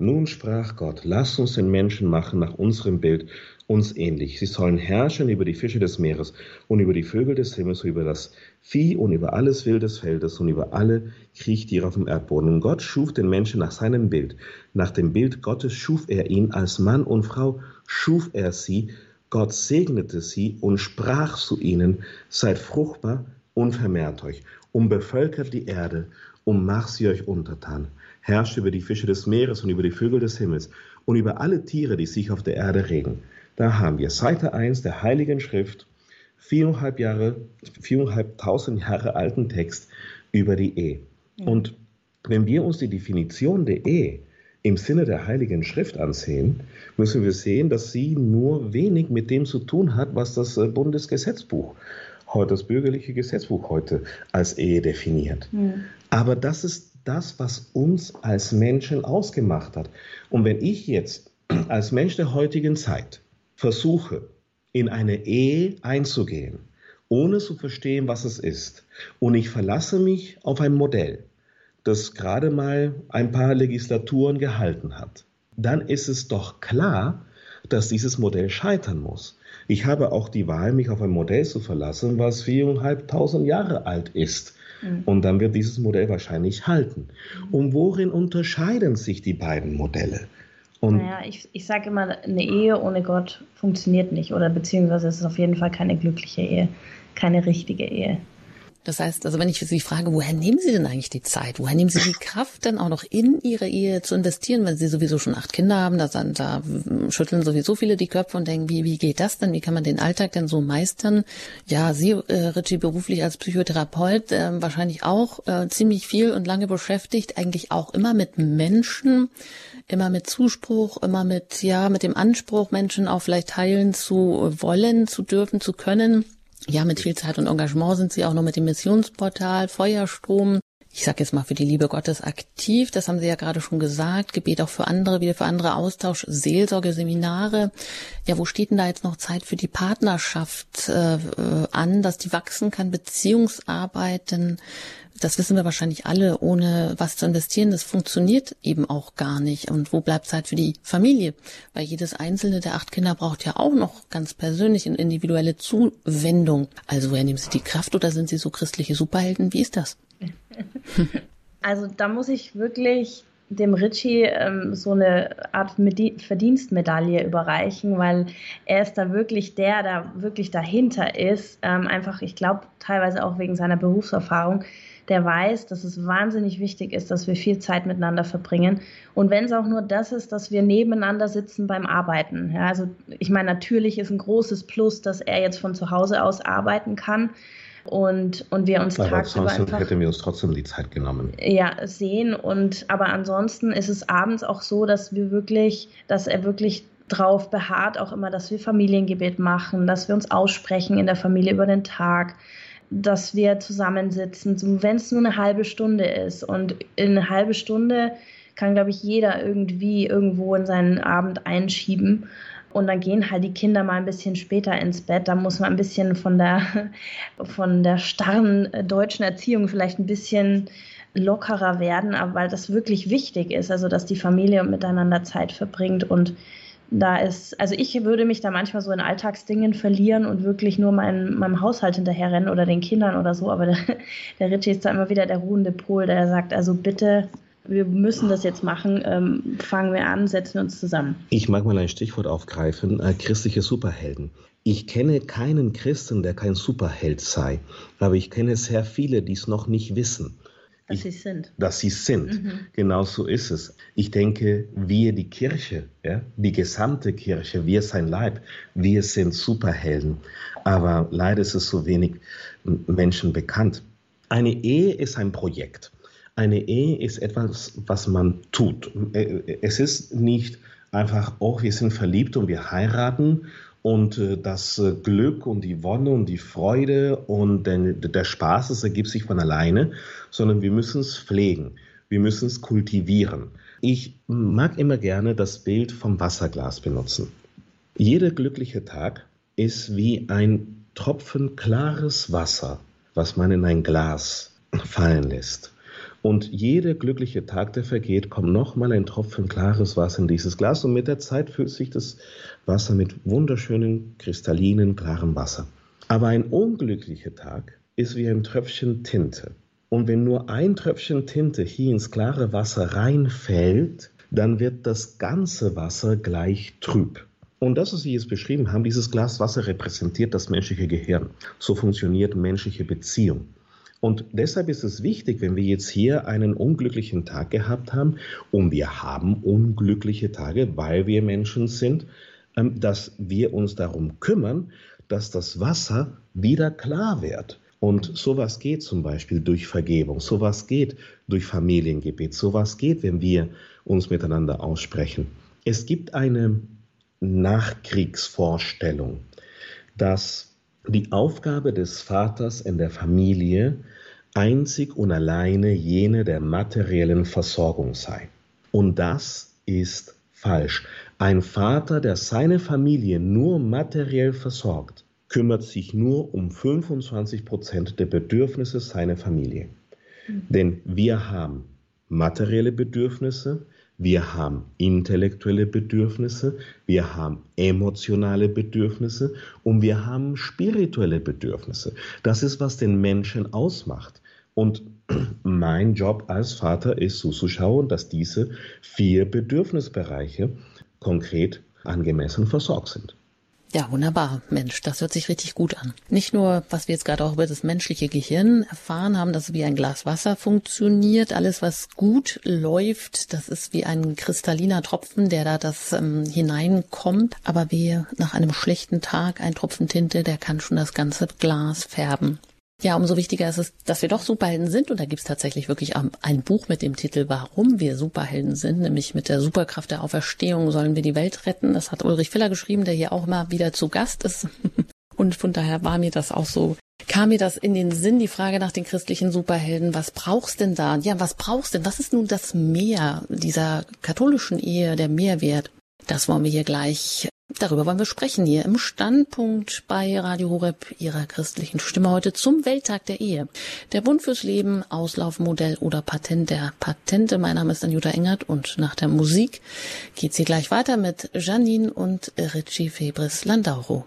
nun sprach Gott, lass uns den Menschen machen nach unserem Bild, uns ähnlich. Sie sollen herrschen über die Fische des Meeres und über die Vögel des Himmels, über das Vieh und über alles Wild des Feldes und über alle Kriechtiere auf dem Erdboden. Und Gott schuf den Menschen nach seinem Bild. Nach dem Bild Gottes schuf er ihn als Mann und Frau, schuf er sie. Gott segnete sie und sprach zu ihnen, seid fruchtbar und vermehrt euch und bevölkert die Erde und macht sie euch untertan herrscht über die Fische des Meeres und über die Vögel des Himmels und über alle Tiere, die sich auf der Erde regen. Da haben wir Seite 1 der Heiligen Schrift, viereinhalb Jahre, viereinhalbtausend Jahre alten Text über die Ehe. Ja. Und wenn wir uns die Definition der Ehe im Sinne der Heiligen Schrift ansehen, müssen wir sehen, dass sie nur wenig mit dem zu tun hat, was das äh, Bundesgesetzbuch, heute das bürgerliche Gesetzbuch heute als Ehe definiert. Ja. Aber das ist das, was uns als Menschen ausgemacht hat. Und wenn ich jetzt als Mensch der heutigen Zeit versuche, in eine Ehe einzugehen, ohne zu verstehen, was es ist, und ich verlasse mich auf ein Modell, das gerade mal ein paar Legislaturen gehalten hat, dann ist es doch klar, dass dieses Modell scheitern muss. Ich habe auch die Wahl, mich auf ein Modell zu verlassen, was viereinhalbtausend Jahre alt ist Mhm. Und dann wird dieses Modell wahrscheinlich halten. Und worin unterscheiden sich die beiden Modelle? Und naja, ich, ich sage immer, eine Ehe ohne Gott funktioniert nicht oder beziehungsweise es ist auf jeden Fall keine glückliche Ehe, keine richtige Ehe. Das heißt, also wenn ich Sie frage, woher nehmen Sie denn eigentlich die Zeit? Woher nehmen Sie die Kraft denn auch noch in Ihre Ehe zu investieren, wenn Sie sowieso schon acht Kinder haben? Da, da schütteln sowieso viele die Köpfe und denken, wie, wie geht das denn? Wie kann man den Alltag denn so meistern? Ja, Sie, äh, Richie, beruflich als Psychotherapeut, äh, wahrscheinlich auch äh, ziemlich viel und lange beschäftigt, eigentlich auch immer mit Menschen, immer mit Zuspruch, immer mit, ja, mit dem Anspruch, Menschen auch vielleicht heilen zu wollen, zu dürfen, zu können. Ja, mit viel Zeit und Engagement sind Sie auch noch mit dem Missionsportal Feuerstrom. Ich sage jetzt mal für die Liebe Gottes aktiv, das haben Sie ja gerade schon gesagt, Gebet auch für andere, wieder für andere Austausch, Seelsorge, Seminare. Ja, wo steht denn da jetzt noch Zeit für die Partnerschaft äh, an, dass die wachsen kann, Beziehungsarbeiten, das wissen wir wahrscheinlich alle, ohne was zu investieren, das funktioniert eben auch gar nicht. Und wo bleibt Zeit für die Familie? Weil jedes einzelne der acht Kinder braucht ja auch noch ganz persönlich eine individuelle Zuwendung. Also woher nehmen Sie die Kraft oder sind Sie so christliche Superhelden? Wie ist das? Also da muss ich wirklich dem Ritchie ähm, so eine Art Verdienstmedaille überreichen, weil er ist da wirklich der, der wirklich dahinter ist. Ähm, einfach, ich glaube, teilweise auch wegen seiner Berufserfahrung, der weiß, dass es wahnsinnig wichtig ist, dass wir viel Zeit miteinander verbringen. Und wenn es auch nur das ist, dass wir nebeneinander sitzen beim Arbeiten. Ja, also ich meine, natürlich ist ein großes Plus, dass er jetzt von zu Hause aus arbeiten kann. und, und wir uns aber tagsüber einfach hätten wir uns trotzdem die Zeit genommen. Ja, sehen und aber ansonsten ist es abends auch so, dass wir wirklich, dass er wirklich drauf beharrt auch immer, dass wir Familiengebet machen, dass wir uns aussprechen in der Familie über den Tag, dass wir zusammensitzen, so, wenn es nur eine halbe Stunde ist. Und in eine halbe Stunde kann, glaube ich, jeder irgendwie irgendwo in seinen Abend einschieben. Und dann gehen halt die Kinder mal ein bisschen später ins Bett. Da muss man ein bisschen von der, von der starren deutschen Erziehung vielleicht ein bisschen lockerer werden, aber weil das wirklich wichtig ist, also dass die Familie miteinander Zeit verbringt und da ist, also ich würde mich da manchmal so in Alltagsdingen verlieren und wirklich nur mein, meinem Haushalt hinterherrennen oder den Kindern oder so, aber der, der Richie ist da immer wieder der ruhende Pol, der sagt, also bitte, wir müssen das jetzt machen, ähm, fangen wir an, setzen wir uns zusammen. Ich mag mal ein Stichwort aufgreifen, äh, christliche Superhelden. Ich kenne keinen Christen, der kein Superheld sei, aber ich kenne sehr viele, die es noch nicht wissen. Dass sie sind. Dass sie sind. Mhm. Genau so ist es. Ich denke, wir, die Kirche, ja, die gesamte Kirche, wir sein Leib, wir sind Superhelden. Aber leider ist es so wenig Menschen bekannt. Eine Ehe ist ein Projekt. Eine Ehe ist etwas, was man tut. Es ist nicht einfach, oh, wir sind verliebt und wir heiraten und äh, das äh, Glück und die Wonne und die Freude und der Spaß, das ergibt sich von alleine, sondern wir müssen es pflegen, wir müssen es kultivieren. Ich mag immer gerne das Bild vom Wasserglas benutzen. Jeder glückliche Tag ist wie ein Tropfen klares Wasser, was man in ein Glas fallen lässt. Und jeder glückliche Tag, der vergeht, kommt nochmal ein Tropfen klares Wasser in dieses Glas und mit der Zeit füllt sich das Wasser mit wunderschönen, kristallinen, klarem Wasser. Aber ein unglücklicher Tag ist wie ein Tröpfchen Tinte. Und wenn nur ein Tröpfchen Tinte hier ins klare Wasser reinfällt, dann wird das ganze Wasser gleich trüb. Und das, was Sie jetzt beschrieben haben, dieses Glas Wasser repräsentiert das menschliche Gehirn. So funktioniert menschliche Beziehung. Und deshalb ist es wichtig, wenn wir jetzt hier einen unglücklichen Tag gehabt haben, und wir haben unglückliche Tage, weil wir Menschen sind, dass wir uns darum kümmern, dass das Wasser wieder klar wird. Und sowas geht zum Beispiel durch Vergebung, sowas geht durch Familiengebet, sowas geht, wenn wir uns miteinander aussprechen. Es gibt eine Nachkriegsvorstellung, dass die Aufgabe des Vaters in der Familie einzig und alleine jene der materiellen Versorgung sei. Und das ist falsch. Ein Vater, der seine Familie nur materiell versorgt, kümmert sich nur um 25 Prozent der Bedürfnisse seiner Familie. Mhm. Denn wir haben materielle Bedürfnisse, wir haben intellektuelle Bedürfnisse, wir haben emotionale Bedürfnisse und wir haben spirituelle Bedürfnisse. Das ist, was den Menschen ausmacht. Und mein Job als Vater ist zuzuschauen, dass diese vier Bedürfnisbereiche konkret angemessen versorgt sind. Ja, wunderbar. Mensch, das hört sich richtig gut an. Nicht nur, was wir jetzt gerade auch über das menschliche Gehirn erfahren haben, dass es wie ein Glas Wasser funktioniert. Alles, was gut läuft, das ist wie ein kristalliner Tropfen, der da das ähm, hineinkommt. Aber wie nach einem schlechten Tag ein Tropfen Tinte, der kann schon das ganze Glas färben. Ja, umso wichtiger ist es, dass wir doch Superhelden sind. Und da gibt es tatsächlich wirklich ein Buch mit dem Titel Warum wir Superhelden sind, nämlich mit der Superkraft der Auferstehung sollen wir die Welt retten. Das hat Ulrich Filler geschrieben, der hier auch immer wieder zu Gast ist. Und von daher war mir das auch so, kam mir das in den Sinn, die Frage nach den christlichen Superhelden, was brauchst denn da? Ja, was brauchst denn? Was ist nun das Mehr dieser katholischen Ehe, der Mehrwert? Das wollen wir hier gleich Darüber wollen wir sprechen hier im Standpunkt bei Radio Horeb, Ihrer christlichen Stimme heute zum Welttag der Ehe. Der Bund fürs Leben, Auslaufmodell oder Patent der Patente. Mein Name ist Anjuta Engert und nach der Musik geht's hier gleich weiter mit Janine und Richie Febris Landauro.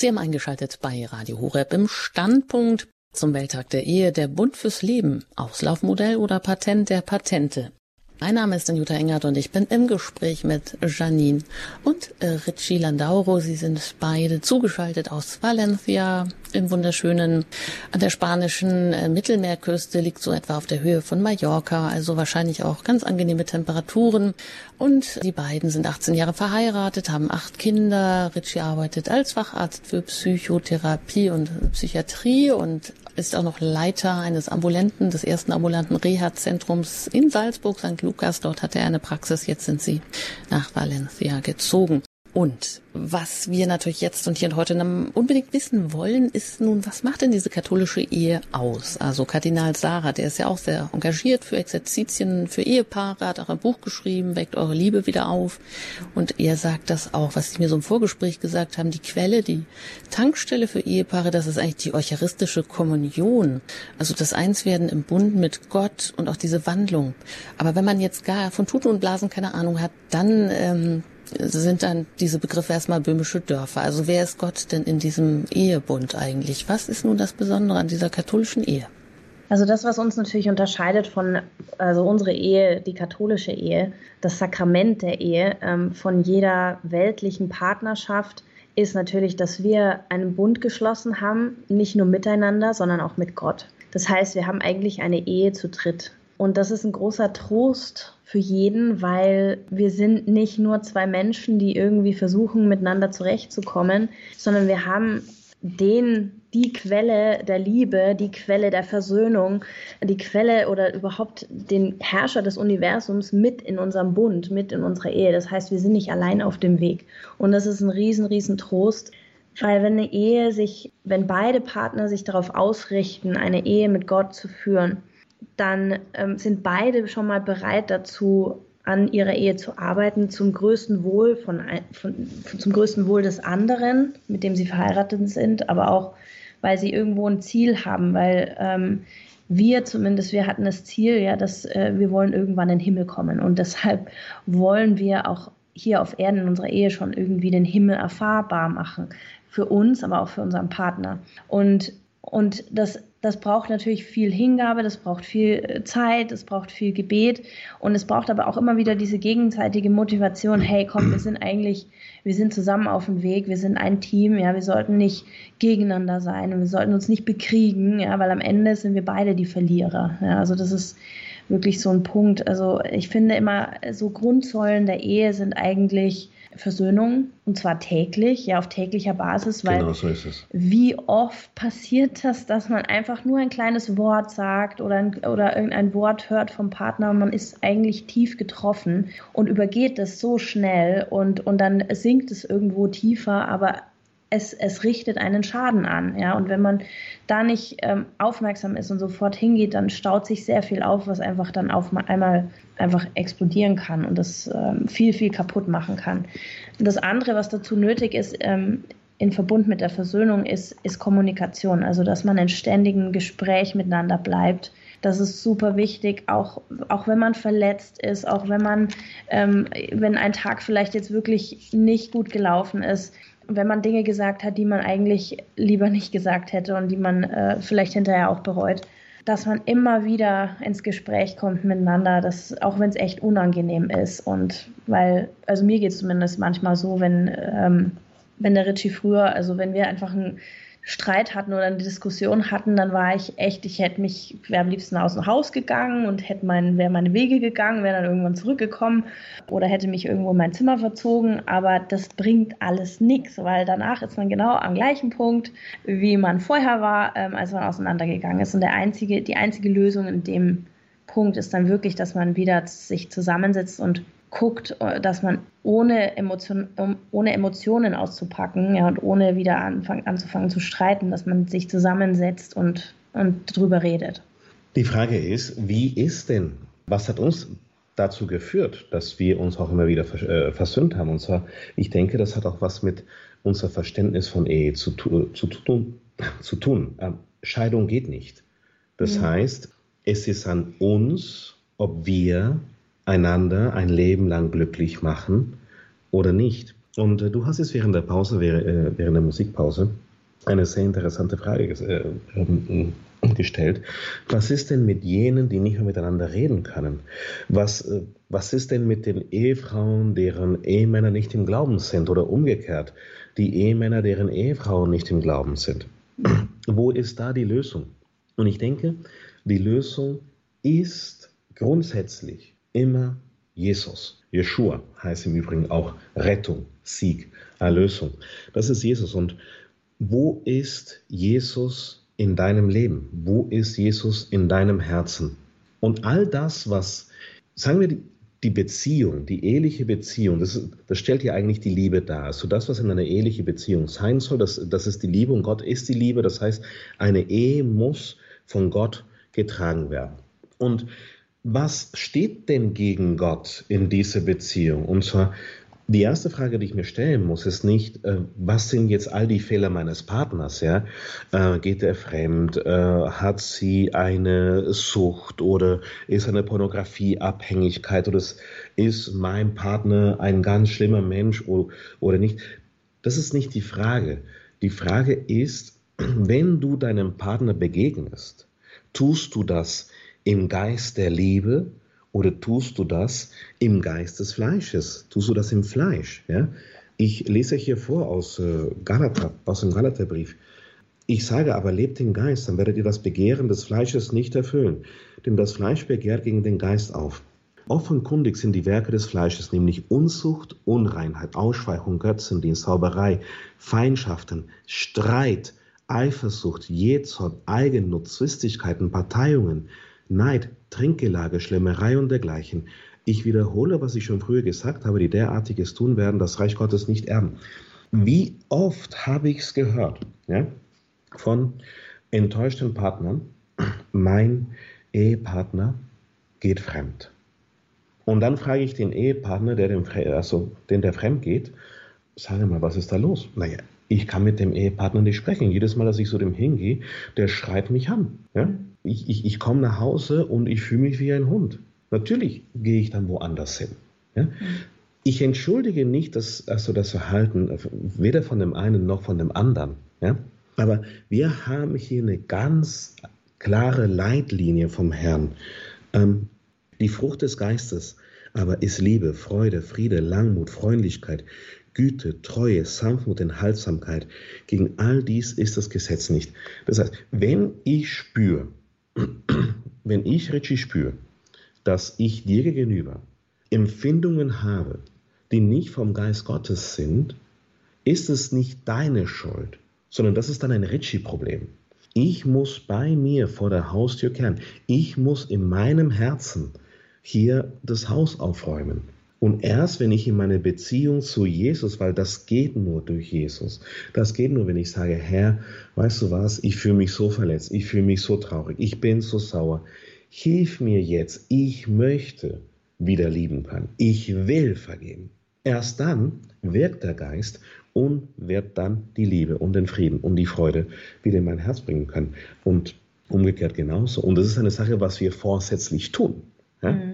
Sie haben eingeschaltet bei Radio Horeb im Standpunkt zum Welttag der Ehe, der Bund fürs Leben, Auslaufmodell oder Patent der Patente. Mein Name ist Anjuta Engert und ich bin im Gespräch mit Janine und äh, Richie Landauro. Sie sind beide zugeschaltet aus Valencia im wunderschönen, an der spanischen äh, Mittelmeerküste, liegt so etwa auf der Höhe von Mallorca, also wahrscheinlich auch ganz angenehme Temperaturen. Und die beiden sind 18 Jahre verheiratet, haben acht Kinder. Richie arbeitet als Facharzt für Psychotherapie und Psychiatrie und ist auch noch Leiter eines ambulanten, des ersten ambulanten Reha-Zentrums in Salzburg, St. Lukas. Dort hatte er eine Praxis. Jetzt sind sie nach Valencia gezogen. Und was wir natürlich jetzt und hier und heute unbedingt wissen wollen, ist nun, was macht denn diese katholische Ehe aus? Also Kardinal Sarah, der ist ja auch sehr engagiert für Exerzitien, für Ehepaare, hat auch ein Buch geschrieben, weckt eure Liebe wieder auf. Und er sagt das auch, was Sie mir so im Vorgespräch gesagt haben, die Quelle, die Tankstelle für Ehepaare, das ist eigentlich die eucharistische Kommunion. Also das Einswerden im Bund mit Gott und auch diese Wandlung. Aber wenn man jetzt gar von Tuten und Blasen keine Ahnung hat, dann ähm, sind dann diese Begriffe erstmal böhmische Dörfer. Also wer ist Gott denn in diesem Ehebund eigentlich? Was ist nun das Besondere an dieser katholischen Ehe? Also das, was uns natürlich unterscheidet von, also unsere Ehe, die katholische Ehe, das Sakrament der Ehe ähm, von jeder weltlichen Partnerschaft, ist natürlich, dass wir einen Bund geschlossen haben, nicht nur miteinander, sondern auch mit Gott. Das heißt, wir haben eigentlich eine Ehe zu dritt. Und das ist ein großer Trost für jeden, weil wir sind nicht nur zwei Menschen, die irgendwie versuchen, miteinander zurechtzukommen, sondern wir haben den, die Quelle der Liebe, die Quelle der Versöhnung, die Quelle oder überhaupt den Herrscher des Universums mit in unserem Bund, mit in unserer Ehe. Das heißt, wir sind nicht allein auf dem Weg. Und das ist ein riesen, riesen Trost. Weil wenn eine Ehe sich, wenn beide Partner sich darauf ausrichten, eine Ehe mit Gott zu führen, dann ähm, sind beide schon mal bereit dazu, an ihrer Ehe zu arbeiten, zum größten Wohl von, von, von, zum größten Wohl des anderen, mit dem sie verheiratet sind, aber auch, weil sie irgendwo ein Ziel haben, weil ähm, wir zumindest, wir hatten das Ziel, ja, dass äh, wir wollen irgendwann in den Himmel kommen und deshalb wollen wir auch hier auf Erden in unserer Ehe schon irgendwie den Himmel erfahrbar machen. Für uns, aber auch für unseren Partner. Und und das, das braucht natürlich viel Hingabe, das braucht viel äh, Zeit, es braucht viel Gebet und es braucht aber auch immer wieder diese gegenseitige Motivation, hey komm, wir sind eigentlich, wir sind zusammen auf dem Weg, wir sind ein Team, ja, wir sollten nicht gegeneinander sein und wir sollten uns nicht bekriegen, ja, weil am Ende sind wir beide die Verlierer. Ja, also das ist wirklich so ein Punkt. Also ich finde immer, so Grundsäulen der Ehe sind eigentlich Versöhnung und zwar täglich, ja, auf täglicher Basis, weil genau so ist es. wie oft passiert das, dass man einfach nur ein kleines Wort sagt oder, ein, oder irgendein Wort hört vom Partner und man ist eigentlich tief getroffen und übergeht das so schnell und, und dann sinkt es irgendwo tiefer, aber es, es richtet einen Schaden an. Ja? Und wenn man da nicht ähm, aufmerksam ist und sofort hingeht, dann staut sich sehr viel auf, was einfach dann auf einmal einfach explodieren kann und das ähm, viel, viel kaputt machen kann. Und das andere, was dazu nötig ist, ähm, in Verbund mit der Versöhnung, ist, ist Kommunikation. Also, dass man in ständigem Gespräch miteinander bleibt. Das ist super wichtig, auch, auch wenn man verletzt ist, auch wenn man, ähm, wenn ein Tag vielleicht jetzt wirklich nicht gut gelaufen ist, wenn man Dinge gesagt hat, die man eigentlich lieber nicht gesagt hätte und die man äh, vielleicht hinterher auch bereut, dass man immer wieder ins Gespräch kommt miteinander, dass, auch wenn es echt unangenehm ist. Und weil, also mir geht es zumindest manchmal so, wenn, ähm, wenn der Richie früher, also wenn wir einfach ein Streit hatten oder eine Diskussion hatten, dann war ich echt, ich hätte mich, wäre am liebsten aus dem Haus gegangen und hätte mein, wäre meine Wege gegangen, wäre dann irgendwann zurückgekommen oder hätte mich irgendwo in mein Zimmer verzogen. Aber das bringt alles nichts, weil danach ist man genau am gleichen Punkt, wie man vorher war, ähm, als man auseinandergegangen ist. Und der einzige, die einzige Lösung in dem Punkt ist dann wirklich, dass man wieder sich zusammensetzt und guckt, äh, dass man ohne, Emotion, ohne Emotionen auszupacken ja, und ohne wieder anfang, anzufangen zu streiten, dass man sich zusammensetzt und, und drüber redet. Die Frage ist, wie ist denn, was hat uns dazu geführt, dass wir uns auch immer wieder äh, versöhnt haben? Und zwar, ich denke, das hat auch was mit unser Verständnis von Ehe zu, zu, tun. Zu tun. Ähm, Scheidung geht nicht. Das mhm. heißt, es ist an uns, ob wir einander ein Leben lang glücklich machen oder nicht. Und äh, du hast es während der Pause, äh, während der Musikpause, eine sehr interessante Frage äh, ähm, gestellt. Was ist denn mit jenen, die nicht mehr miteinander reden können? Was, was ist denn mit den Ehefrauen, deren Ehemänner nicht im Glauben sind oder umgekehrt, die Ehemänner, deren Ehefrauen nicht im Glauben sind? Wo ist da die Lösung? Und ich denke, die Lösung ist grundsätzlich immer Jesus. Jeshua heißt im Übrigen auch Rettung, Sieg, Erlösung. Das ist Jesus. Und wo ist Jesus in deinem Leben? Wo ist Jesus in deinem Herzen? Und all das, was, sagen wir, die Beziehung, die eheliche Beziehung, das, das stellt ja eigentlich die Liebe dar. Also das, was in einer ehelichen Beziehung sein soll, das, das ist die Liebe und Gott ist die Liebe. Das heißt, eine Ehe muss von Gott getragen werden. Und was steht denn gegen Gott in dieser Beziehung? Und zwar die erste Frage, die ich mir stellen muss, ist nicht, äh, was sind jetzt all die Fehler meines Partners? Ja? Äh, geht er fremd? Äh, hat sie eine Sucht oder ist eine Pornografieabhängigkeit oder ist mein Partner ein ganz schlimmer Mensch oder, oder nicht? Das ist nicht die Frage. Die Frage ist, wenn du deinem Partner begegnest, tust du das im Geist der Liebe oder tust du das im Geist des Fleisches? Tust du das im Fleisch? Ja? Ich lese hier vor aus, äh, Galater, aus dem Galaterbrief. Ich sage aber, lebt im Geist, dann werdet ihr das Begehren des Fleisches nicht erfüllen. Denn das Fleisch begehrt gegen den Geist auf. Offenkundig sind die Werke des Fleisches, nämlich Unzucht, Unreinheit, Ausschweifung, Götzendienst, Zauberei, Feindschaften, Streit, Eifersucht, Jezorn, Eigennutz, Zwistigkeiten, Parteiungen, Neid, Trinkgelage, Schlemmerei und dergleichen. Ich wiederhole, was ich schon früher gesagt habe, die derartiges tun werden, das Reich Gottes nicht erben. Wie oft habe ich es gehört ja, von enttäuschten Partnern, mein Ehepartner geht fremd. Und dann frage ich den Ehepartner, der dem, also den der fremd geht, sage mal, was ist da los? Naja, ich kann mit dem Ehepartner nicht sprechen. Jedes Mal, dass ich so dem hingehe, der schreit mich an. Ja? Ich, ich, ich komme nach Hause und ich fühle mich wie ein Hund. Natürlich gehe ich dann woanders hin. Ja? Mhm. Ich entschuldige nicht das, also das Verhalten weder von dem einen noch von dem anderen. Ja? Aber wir haben hier eine ganz klare Leitlinie vom Herrn. Ähm, die Frucht des Geistes aber ist Liebe, Freude, Friede, Langmut, Freundlichkeit, Güte, Treue, Sanftmut, Enthaltsamkeit. Gegen all dies ist das Gesetz nicht. Das heißt, wenn ich spüre, wenn ich richtig spüre, dass ich dir gegenüber Empfindungen habe, die nicht vom Geist Gottes sind, ist es nicht deine Schuld, sondern das ist dann ein Ritchie-Problem. Ich muss bei mir vor der Haustür kehren. Ich muss in meinem Herzen hier das Haus aufräumen. Und erst wenn ich in meine Beziehung zu Jesus, weil das geht nur durch Jesus, das geht nur, wenn ich sage, Herr, weißt du was, ich fühle mich so verletzt, ich fühle mich so traurig, ich bin so sauer, hilf mir jetzt, ich möchte wieder lieben können, ich will vergeben. Erst dann wirkt der Geist und wird dann die Liebe und den Frieden und die Freude wieder in mein Herz bringen können. Und umgekehrt genauso. Und das ist eine Sache, was wir vorsätzlich tun. Ja? Mhm.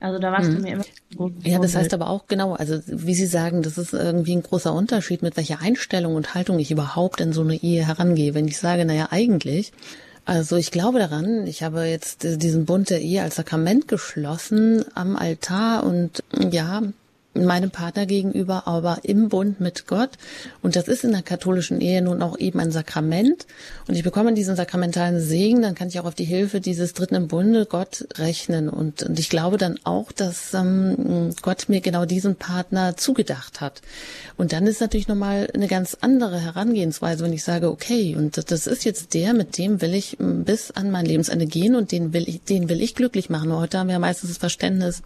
Also da warst mhm. du mir immer. Ja, das heißt aber auch genau, also wie Sie sagen, das ist irgendwie ein großer Unterschied, mit welcher Einstellung und Haltung ich überhaupt in so eine Ehe herangehe. Wenn ich sage, naja, eigentlich, also ich glaube daran, ich habe jetzt diesen Bund der Ehe als Sakrament geschlossen am Altar und ja, meinem Partner gegenüber, aber im Bund mit Gott. Und das ist in der katholischen Ehe nun auch eben ein Sakrament. Und ich bekomme diesen sakramentalen Segen, dann kann ich auch auf die Hilfe dieses Dritten im Bunde Gott rechnen. Und, und ich glaube dann auch, dass ähm, Gott mir genau diesen Partner zugedacht hat. Und dann ist natürlich nochmal eine ganz andere Herangehensweise, wenn ich sage, okay, und das ist jetzt der, mit dem will ich bis an mein Lebensende gehen und den will ich, den will ich glücklich machen. Heute haben wir meistens das Verständnis,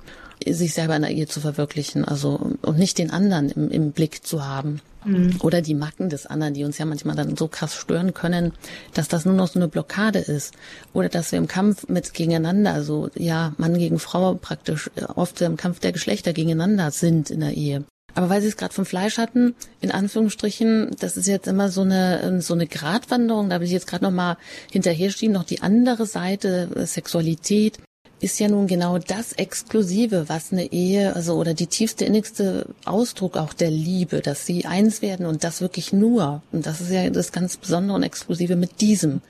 sich selber in der Ehe zu verwirklichen, also und nicht den anderen im, im Blick zu haben. Mhm. Oder die Macken des anderen, die uns ja manchmal dann so krass stören können, dass das nur noch so eine Blockade ist. Oder dass wir im Kampf mit gegeneinander, also ja, Mann gegen Frau praktisch äh, oft im Kampf der Geschlechter gegeneinander sind in der Ehe. Aber weil Sie es gerade vom Fleisch hatten, in Anführungsstrichen, das ist jetzt immer so eine so eine Gratwanderung. Da will ich jetzt gerade noch mal hinterher stehen, noch die andere Seite äh, Sexualität ist ja nun genau das Exklusive, was eine Ehe, also oder die tiefste, innigste Ausdruck auch der Liebe, dass sie eins werden und das wirklich nur. Und das ist ja das ganz Besondere und Exklusive mit diesem.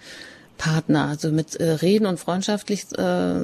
Partner. Also mit äh, Reden und freundschaftlich äh,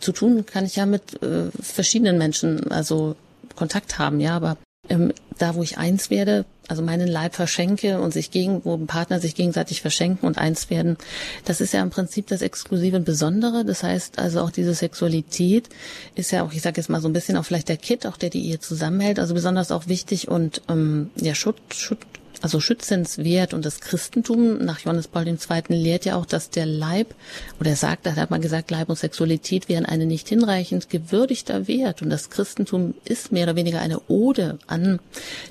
zu tun kann ich ja mit äh, verschiedenen Menschen, also Kontakt haben, ja, aber ähm, da, wo ich eins werde, also meinen Leib verschenke und sich gegen, wo Partner sich gegenseitig verschenken und eins werden, das ist ja im Prinzip das Exklusive und Besondere. Das heißt also auch diese Sexualität ist ja auch, ich sage jetzt mal so ein bisschen auch vielleicht der Kit, auch der die Ehe zusammenhält, also besonders auch wichtig und ähm, ja Schutz, Schutz, also schützenswert. Und das Christentum nach Johannes Paul II. lehrt ja auch, dass der Leib, oder er sagt, da hat man gesagt, Leib und Sexualität wären eine nicht hinreichend gewürdigter Wert. Und das Christentum ist mehr oder weniger eine Ode an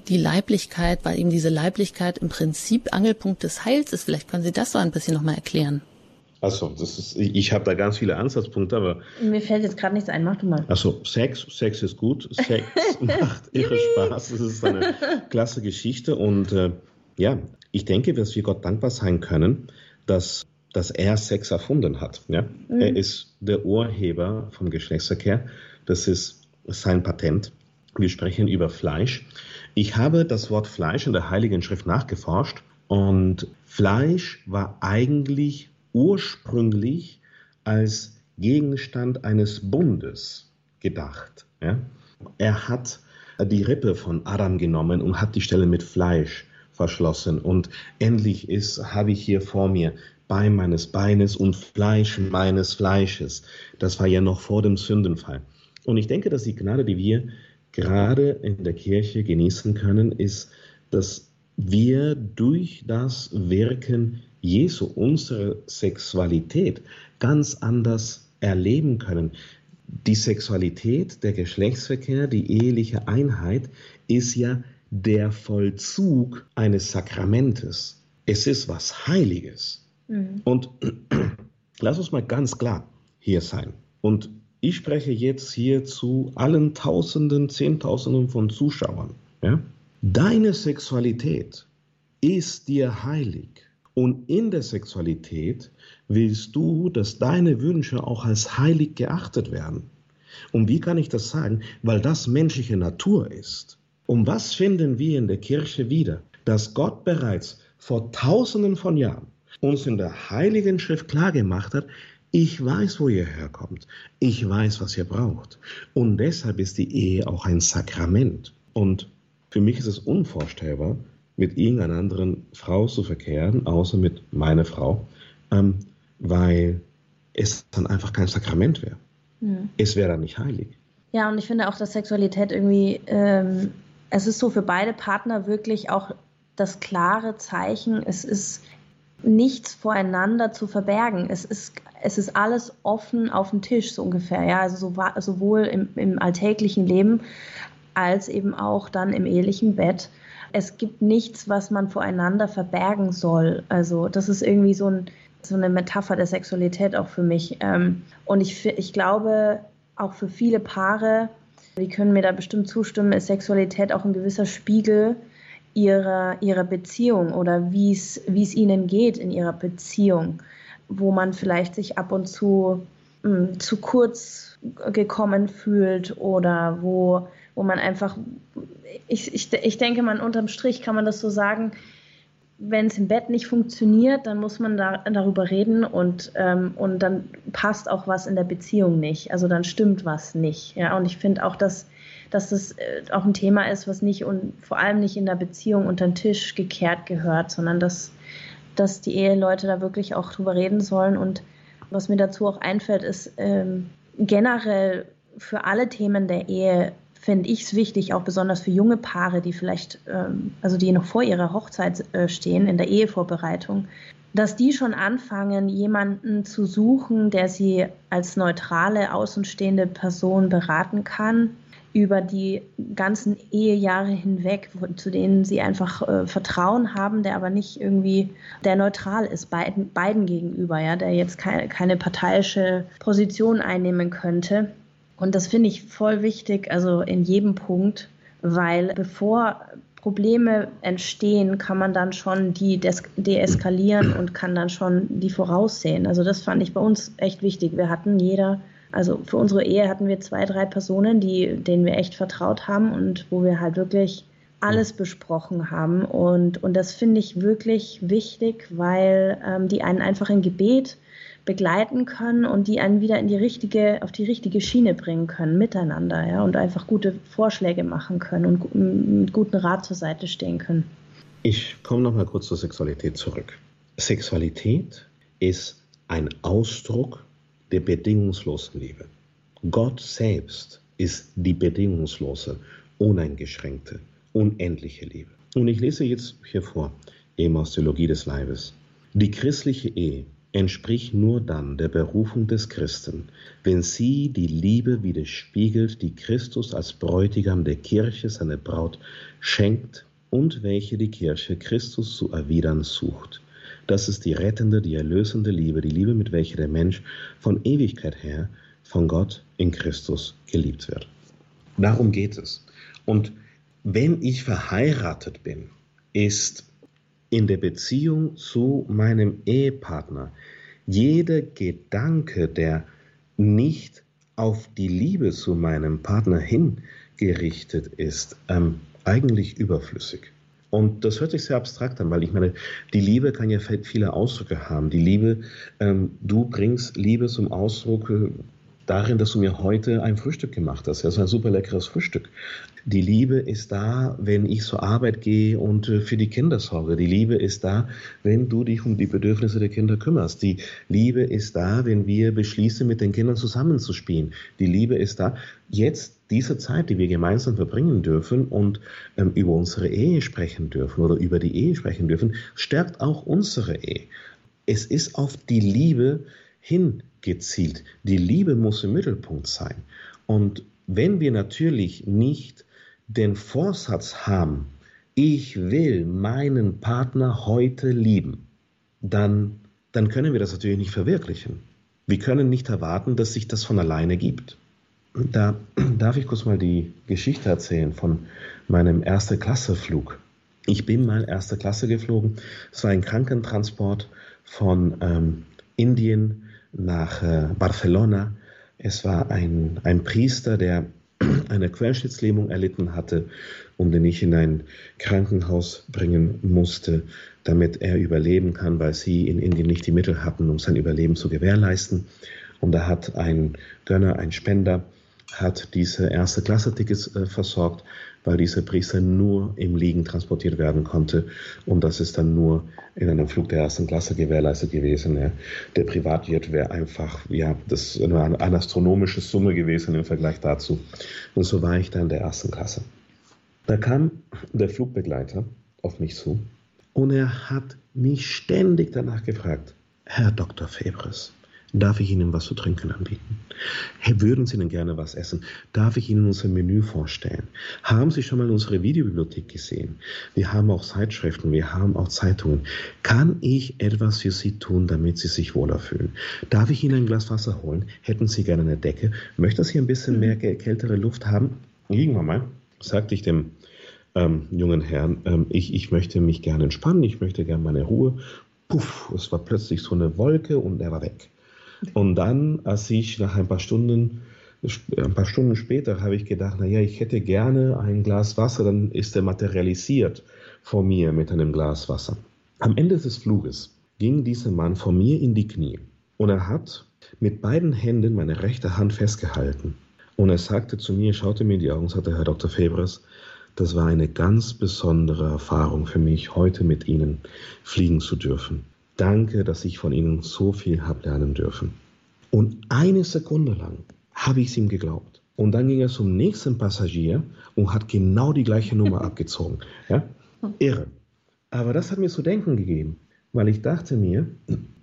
die Leiblichkeit, weil eben diese Leiblichkeit im Prinzip Angelpunkt des Heils ist. Vielleicht können Sie das so ein bisschen nochmal erklären. Also, das ist, ich habe da ganz viele Ansatzpunkte, aber. Mir fällt jetzt gerade nichts ein, mach du mal. Also, Sex, Sex ist gut, Sex macht irre Spaß, das ist eine klasse Geschichte und äh, ja, ich denke, dass wir Gott dankbar sein können, dass, dass er Sex erfunden hat. Ja? Mhm. Er ist der Urheber vom Geschlechtsverkehr, das ist sein Patent. Wir sprechen über Fleisch. Ich habe das Wort Fleisch in der Heiligen Schrift nachgeforscht und Fleisch war eigentlich ursprünglich als Gegenstand eines Bundes gedacht. Ja? Er hat die Rippe von Adam genommen und hat die Stelle mit Fleisch verschlossen. Und endlich ist, habe ich hier vor mir Bein meines Beines und Fleisch meines Fleisches. Das war ja noch vor dem Sündenfall. Und ich denke, dass die Gnade, die wir gerade in der Kirche genießen können, ist, dass wir durch das Wirken Jesu unsere Sexualität ganz anders erleben können. Die Sexualität, der Geschlechtsverkehr, die eheliche Einheit ist ja der Vollzug eines Sakramentes. Es ist was Heiliges. Mhm. Und lass uns mal ganz klar hier sein. Und ich spreche jetzt hier zu allen Tausenden, Zehntausenden von Zuschauern. Ja? Deine Sexualität ist dir heilig. Und in der Sexualität willst du, dass deine Wünsche auch als heilig geachtet werden. Und wie kann ich das sagen? Weil das menschliche Natur ist. Und was finden wir in der Kirche wieder? Dass Gott bereits vor tausenden von Jahren uns in der Heiligen Schrift klargemacht hat, ich weiß, wo ihr herkommt. Ich weiß, was ihr braucht. Und deshalb ist die Ehe auch ein Sakrament. Und für mich ist es unvorstellbar, mit irgendeiner anderen Frau zu verkehren, außer mit meiner Frau, ähm, weil es dann einfach kein Sakrament wäre. Mhm. Es wäre dann nicht heilig. Ja, und ich finde auch, dass Sexualität irgendwie, ähm, es ist so für beide Partner wirklich auch das klare Zeichen, es ist nichts voreinander zu verbergen. Es ist, es ist alles offen auf dem Tisch, so ungefähr. Ja, also so, sowohl im, im alltäglichen Leben als eben auch dann im ehelichen Bett es gibt nichts, was man voreinander verbergen soll. Also das ist irgendwie so, ein, so eine Metapher der Sexualität auch für mich. Ähm, und ich, ich glaube, auch für viele Paare, die können mir da bestimmt zustimmen, ist Sexualität auch ein gewisser Spiegel ihrer, ihrer Beziehung oder wie es ihnen geht in ihrer Beziehung, wo man vielleicht sich ab und zu mh, hm, zu kurz gekommen fühlt oder wo wo man einfach, ich, ich, ich denke man unterm Strich kann man das so sagen, wenn es im Bett nicht funktioniert, dann muss man da, darüber reden und, ähm, und dann passt auch was in der Beziehung nicht. Also dann stimmt was nicht. Ja? Und ich finde auch, dass, dass das äh, auch ein Thema ist, was nicht und vor allem nicht in der Beziehung unter den Tisch gekehrt gehört, sondern dass, dass die Eheleute da wirklich auch drüber reden sollen. Und was mir dazu auch einfällt, ist ähm, generell für alle Themen der Ehe finde ich es wichtig, auch besonders für junge Paare, die vielleicht, ähm, also die noch vor ihrer Hochzeit äh, stehen, in der Ehevorbereitung, dass die schon anfangen, jemanden zu suchen, der sie als neutrale, außenstehende Person beraten kann über die ganzen Ehejahre hinweg, zu denen sie einfach äh, Vertrauen haben, der aber nicht irgendwie, der neutral ist beiden, beiden gegenüber, ja, der jetzt keine, keine parteiische Position einnehmen könnte und das finde ich voll wichtig, also in jedem Punkt, weil bevor Probleme entstehen, kann man dann schon die deeskalieren und kann dann schon die voraussehen. Also das fand ich bei uns echt wichtig. Wir hatten jeder, also für unsere Ehe hatten wir zwei, drei Personen, die, denen wir echt vertraut haben und wo wir halt wirklich alles besprochen haben. Und, und das finde ich wirklich wichtig, weil ähm, die einen einfach im Gebet begleiten können und die einen wieder in die richtige, auf die richtige Schiene bringen können, miteinander, ja, und einfach gute Vorschläge machen können und mit guten Rat zur Seite stehen können. Ich komme noch mal kurz zur Sexualität zurück. Sexualität ist ein Ausdruck der bedingungslosen Liebe. Gott selbst ist die bedingungslose, uneingeschränkte, unendliche Liebe. Und ich lese jetzt hier vor, eben aus Theologie des Leibes. Die christliche Ehe entspricht nur dann der Berufung des Christen, wenn sie die Liebe widerspiegelt, die Christus als Bräutigam der Kirche seine Braut schenkt und welche die Kirche Christus zu erwidern sucht. Das ist die rettende, die erlösende Liebe, die Liebe, mit welcher der Mensch von Ewigkeit her von Gott in Christus geliebt wird. Darum geht es. Und wenn ich verheiratet bin, ist in der Beziehung zu meinem Ehepartner jeder Gedanke, der nicht auf die Liebe zu meinem Partner hingerichtet ist, ähm, eigentlich überflüssig. Und das hört sich sehr abstrakt an, weil ich meine, die Liebe kann ja viele Ausdrücke haben. Die Liebe, ähm, du bringst Liebe zum Ausdruck äh, darin, dass du mir heute ein Frühstück gemacht hast. Ja, so ein super leckeres Frühstück. Die Liebe ist da, wenn ich zur Arbeit gehe und äh, für die Kinder sorge. Die Liebe ist da, wenn du dich um die Bedürfnisse der Kinder kümmerst. Die Liebe ist da, wenn wir beschließen, mit den Kindern zusammenzuspielen. Die Liebe ist da. Jetzt diese Zeit, die wir gemeinsam verbringen dürfen und ähm, über unsere Ehe sprechen dürfen oder über die Ehe sprechen dürfen, stärkt auch unsere Ehe. Es ist auf die Liebe hingezielt. Die Liebe muss im Mittelpunkt sein. Und wenn wir natürlich nicht den Vorsatz haben, ich will meinen Partner heute lieben, dann, dann können wir das natürlich nicht verwirklichen. Wir können nicht erwarten, dass sich das von alleine gibt. Da darf ich kurz mal die Geschichte erzählen von meinem erste Klasse Flug. Ich bin mal erste Klasse geflogen. Es war ein Krankentransport von ähm, Indien nach äh, Barcelona. Es war ein, ein Priester, der eine Querschnittslähmung erlitten hatte und den ich in ein Krankenhaus bringen musste, damit er überleben kann, weil sie in Indien nicht die Mittel hatten, um sein Überleben zu gewährleisten. Und da hat ein Gönner, ein Spender, hat diese erste Klasse-Tickets äh, versorgt, weil dieser Priester nur im Liegen transportiert werden konnte. Und das ist dann nur in einem Flug der ersten Klasse gewährleistet gewesen. Ja. Der Privatjet wäre einfach, ja, das ist eine, eine astronomische Summe gewesen im Vergleich dazu. Und so war ich dann in der ersten Klasse. Da kam der Flugbegleiter auf mich zu und er hat mich ständig danach gefragt, Herr Dr. Febres, Darf ich Ihnen was zu trinken anbieten? Hey, würden Sie denn gerne was essen? Darf ich Ihnen unser Menü vorstellen? Haben Sie schon mal unsere Videobibliothek gesehen? Wir haben auch Zeitschriften, wir haben auch Zeitungen. Kann ich etwas für Sie tun, damit Sie sich wohler fühlen? Darf ich Ihnen ein Glas Wasser holen? Hätten Sie gerne eine Decke? Möchten Sie ein bisschen mehr kältere Luft haben? Irgendwann mal sagte ich dem ähm, jungen Herrn, ähm, ich, ich möchte mich gerne entspannen, ich möchte gerne meine Ruhe. Puff, es war plötzlich so eine Wolke und er war weg. Und dann, als ich nach ein paar Stunden, ein paar Stunden später, habe ich gedacht, naja, ich hätte gerne ein Glas Wasser, dann ist er materialisiert vor mir mit einem Glas Wasser. Am Ende des Fluges ging dieser Mann vor mir in die Knie und er hat mit beiden Händen meine rechte Hand festgehalten. Und er sagte zu mir, schaute mir in die Augen und sagte, Herr Dr. Febres, das war eine ganz besondere Erfahrung für mich, heute mit Ihnen fliegen zu dürfen. Danke, dass ich von Ihnen so viel habe lernen dürfen. Und eine Sekunde lang habe ich es ihm geglaubt. Und dann ging er zum nächsten Passagier und hat genau die gleiche Nummer abgezogen. Ja? Irre. Aber das hat mir zu denken gegeben, weil ich dachte mir,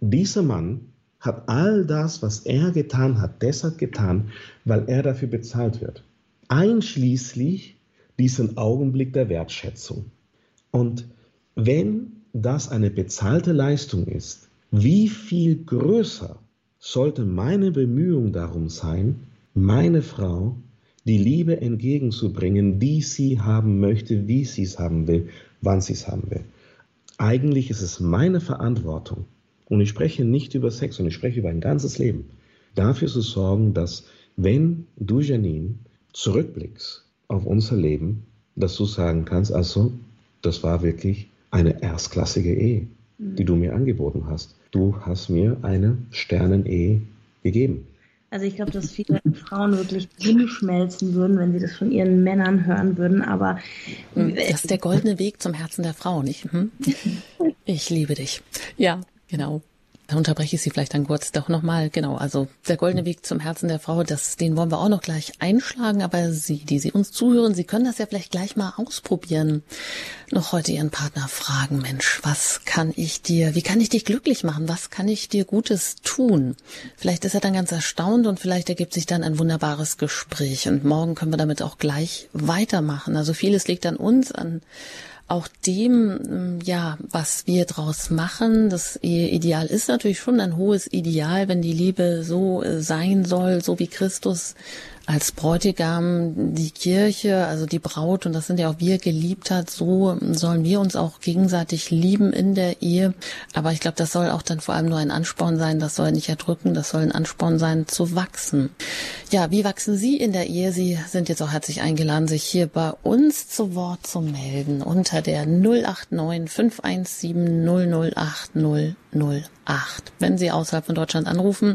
dieser Mann hat all das, was er getan hat, deshalb getan, weil er dafür bezahlt wird. Einschließlich diesen Augenblick der Wertschätzung. Und wenn das eine bezahlte Leistung ist, wie viel größer sollte meine Bemühung darum sein, meine Frau die Liebe entgegenzubringen, die sie haben möchte, wie sie es haben will, wann sie es haben will. Eigentlich ist es meine Verantwortung, und ich spreche nicht über Sex, sondern ich spreche über ein ganzes Leben, dafür zu sorgen, dass wenn du, Janine, zurückblickst auf unser Leben, dass du sagen kannst, also das war wirklich eine erstklassige Ehe, die mhm. du mir angeboten hast. Du hast mir eine Sternenehe gegeben. Also ich glaube, dass viele Frauen wirklich hinschmelzen würden, wenn sie das von ihren Männern hören würden, aber hm, das ist der goldene Weg zum Herzen der Frau, nicht? Hm? Ich liebe dich. Ja, genau. Da unterbreche ich Sie vielleicht dann kurz doch nochmal. Genau, also der goldene Weg zum Herzen der Frau, das, den wollen wir auch noch gleich einschlagen. Aber Sie, die Sie uns zuhören, Sie können das ja vielleicht gleich mal ausprobieren. Noch heute Ihren Partner fragen, Mensch, was kann ich dir, wie kann ich dich glücklich machen? Was kann ich dir Gutes tun? Vielleicht ist er dann ganz erstaunt und vielleicht ergibt sich dann ein wunderbares Gespräch. Und morgen können wir damit auch gleich weitermachen. Also vieles liegt an uns, an auch dem, ja, was wir draus machen. Das Ideal ist natürlich schon ein hohes Ideal, wenn die Liebe so äh, sein soll, so wie Christus als Bräutigam die Kirche, also die Braut, und das sind ja auch wir, geliebt hat, so sollen wir uns auch gegenseitig lieben in der Ehe. Aber ich glaube, das soll auch dann vor allem nur ein Ansporn sein, das soll nicht erdrücken, das soll ein Ansporn sein zu wachsen. Ja, wie wachsen Sie in der Ehe? Sie sind jetzt auch herzlich eingeladen, sich hier bei uns zu Wort zu melden unter der 089 517 008 008. Wenn Sie außerhalb von Deutschland anrufen,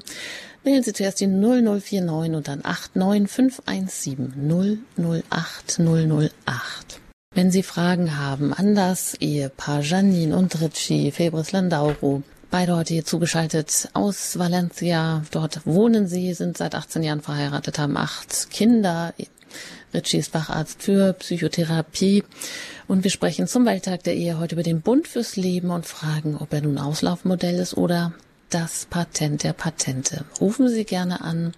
Wählen Sie zuerst die 0049 und dann 89517 008 008. Wenn Sie Fragen haben an das Ehepaar Janine und Ricci Febres Landauro, beide heute hier zugeschaltet aus Valencia. Dort wohnen sie, sind seit 18 Jahren verheiratet, haben acht Kinder. Ritchie ist Facharzt für Psychotherapie. Und wir sprechen zum Welttag der Ehe heute über den Bund fürs Leben und fragen, ob er nun Auslaufmodell ist oder das Patent der Patente. Rufen Sie gerne an.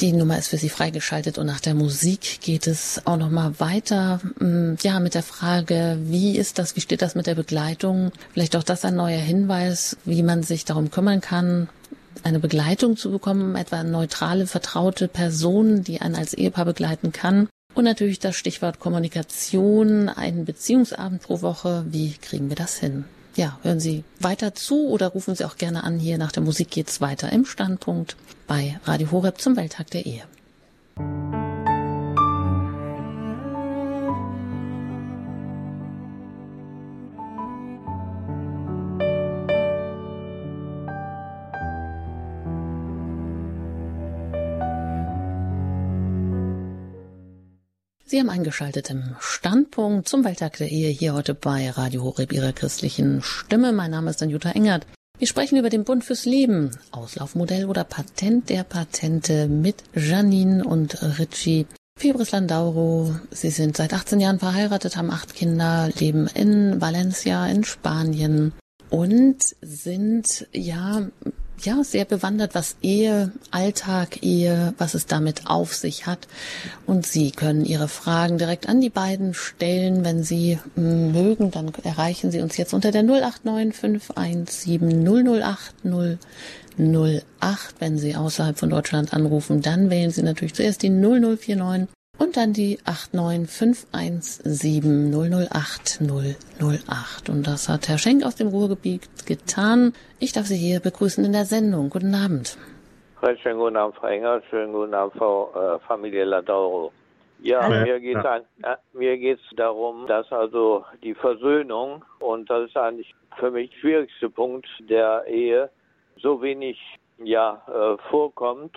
Die Nummer ist für Sie freigeschaltet und nach der Musik geht es auch noch mal weiter. Mm, ja, mit der Frage, wie ist das, wie steht das mit der Begleitung? Vielleicht auch das ein neuer Hinweis, wie man sich darum kümmern kann, eine Begleitung zu bekommen, etwa neutrale, vertraute Person, die einen als Ehepaar begleiten kann. Und natürlich das Stichwort Kommunikation, einen Beziehungsabend pro Woche. Wie kriegen wir das hin? Ja, hören Sie weiter zu oder rufen Sie auch gerne an. Hier nach der Musik geht's weiter im Standpunkt bei Radio Horeb zum Welttag der Ehe. Sie haben eingeschaltet im Standpunkt zum Welttag der Ehe hier heute bei Radio Horeb Ihrer christlichen Stimme. Mein Name ist Jutta Engert. Wir sprechen über den Bund fürs Leben, Auslaufmodell oder Patent der Patente mit Janine und Ritchie. Fibris Landauro. Sie sind seit 18 Jahren verheiratet, haben acht Kinder, leben in Valencia in Spanien und sind ja ja, sehr bewandert, was Ehe, Alltag, Ehe, was es damit auf sich hat. Und Sie können Ihre Fragen direkt an die beiden stellen. Wenn Sie hm, mögen, dann erreichen Sie uns jetzt unter der 089 517 008 008. Wenn Sie außerhalb von Deutschland anrufen, dann wählen Sie natürlich zuerst die 0049 und dann die 89517008008. Und das hat Herr Schenk aus dem Ruhrgebiet getan. Ich darf Sie hier begrüßen in der Sendung. Guten Abend. Schönen guten Abend, Frau Engert. Schönen guten Abend, Frau äh, Familie Ladauro. Ja, Hallo. mir geht ja. äh, mir geht's darum, dass also die Versöhnung und das ist eigentlich für mich der schwierigste Punkt der Ehe so wenig ja äh, vorkommt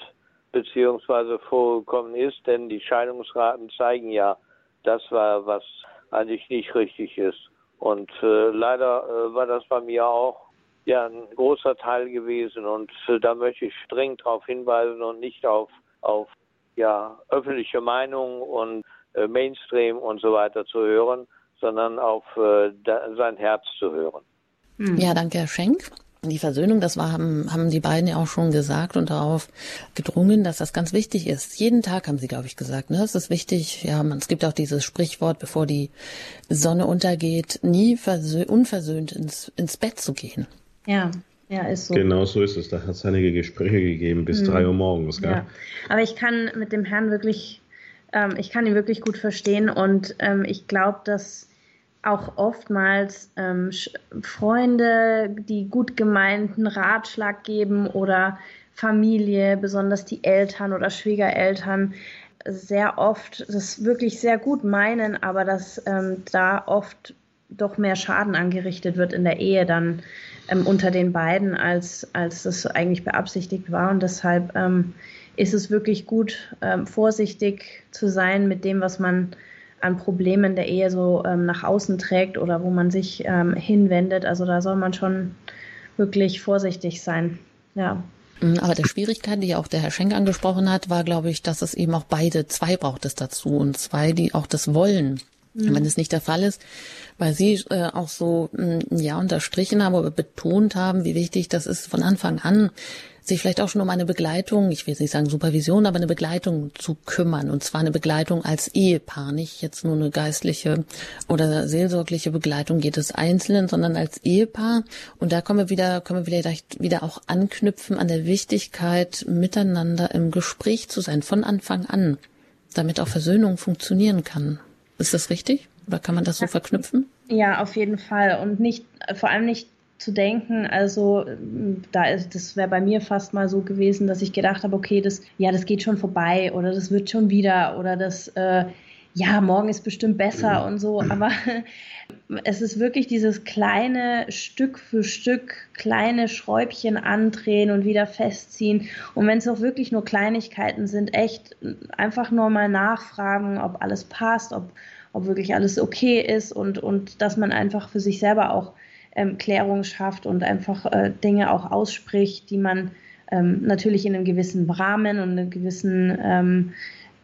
beziehungsweise vorgekommen ist, denn die Scheidungsraten zeigen ja, das war, was eigentlich nicht richtig ist. Und äh, leider äh, war das bei mir auch ja ein großer Teil gewesen und äh, da möchte ich dringend darauf hinweisen und nicht auf auf ja öffentliche Meinung und äh, Mainstream und so weiter zu hören, sondern auf äh, da, sein Herz zu hören. Ja, danke, Herr Schenk die Versöhnung, das war, haben, haben die beiden ja auch schon gesagt und darauf gedrungen, dass das ganz wichtig ist. Jeden Tag haben sie, glaube ich, gesagt, ne? Es ist wichtig, ja, man, es gibt auch dieses Sprichwort, bevor die Sonne untergeht, nie unversöhnt ins, ins Bett zu gehen. Ja, ja, ist so. Genau so ist es. Da hat es einige Gespräche gegeben bis hm. drei Uhr morgens, gell? Ja. Aber ich kann mit dem Herrn wirklich, ähm, ich kann ihn wirklich gut verstehen und ähm, ich glaube, dass auch oftmals ähm, Freunde, die gut gemeinten Ratschlag geben oder Familie, besonders die Eltern oder Schwiegereltern, sehr oft das wirklich sehr gut meinen, aber dass ähm, da oft doch mehr Schaden angerichtet wird in der Ehe dann ähm, unter den beiden, als, als das eigentlich beabsichtigt war. Und deshalb ähm, ist es wirklich gut, ähm, vorsichtig zu sein mit dem, was man an Problemen der Ehe so ähm, nach außen trägt oder wo man sich ähm, hinwendet. Also da soll man schon wirklich vorsichtig sein. Ja. Mhm, aber der Schwierigkeit, die auch der Herr Schenk angesprochen hat, war, glaube ich, dass es eben auch beide, zwei braucht es dazu und zwei, die auch das wollen. Mhm. Wenn es nicht der Fall ist, weil Sie äh, auch so mh, mm, ja unterstrichen haben oder betont haben, wie wichtig das ist von Anfang an, sich vielleicht auch schon um eine Begleitung, ich will nicht sagen Supervision, aber eine Begleitung zu kümmern. Und zwar eine Begleitung als Ehepaar, nicht jetzt nur eine geistliche oder seelsorgliche Begleitung geht es einzeln, sondern als Ehepaar. Und da können wir wieder, können wir vielleicht wieder auch anknüpfen an der Wichtigkeit, miteinander im Gespräch zu sein, von Anfang an, damit auch Versöhnung funktionieren kann. Ist das richtig? Oder kann man das so verknüpfen? Ja, auf jeden Fall. Und nicht, vor allem nicht zu denken. Also da ist, das wäre bei mir fast mal so gewesen, dass ich gedacht habe, okay, das, ja, das geht schon vorbei oder das wird schon wieder oder das, äh, ja, morgen ist bestimmt besser und so. Aber es ist wirklich dieses kleine Stück für Stück, kleine Schräubchen andrehen und wieder festziehen. Und wenn es auch wirklich nur Kleinigkeiten sind, echt einfach nur mal nachfragen, ob alles passt, ob, ob wirklich alles okay ist und, und dass man einfach für sich selber auch ähm, Klärung schafft und einfach äh, Dinge auch ausspricht, die man ähm, natürlich in einem gewissen Rahmen und einer gewissen ähm,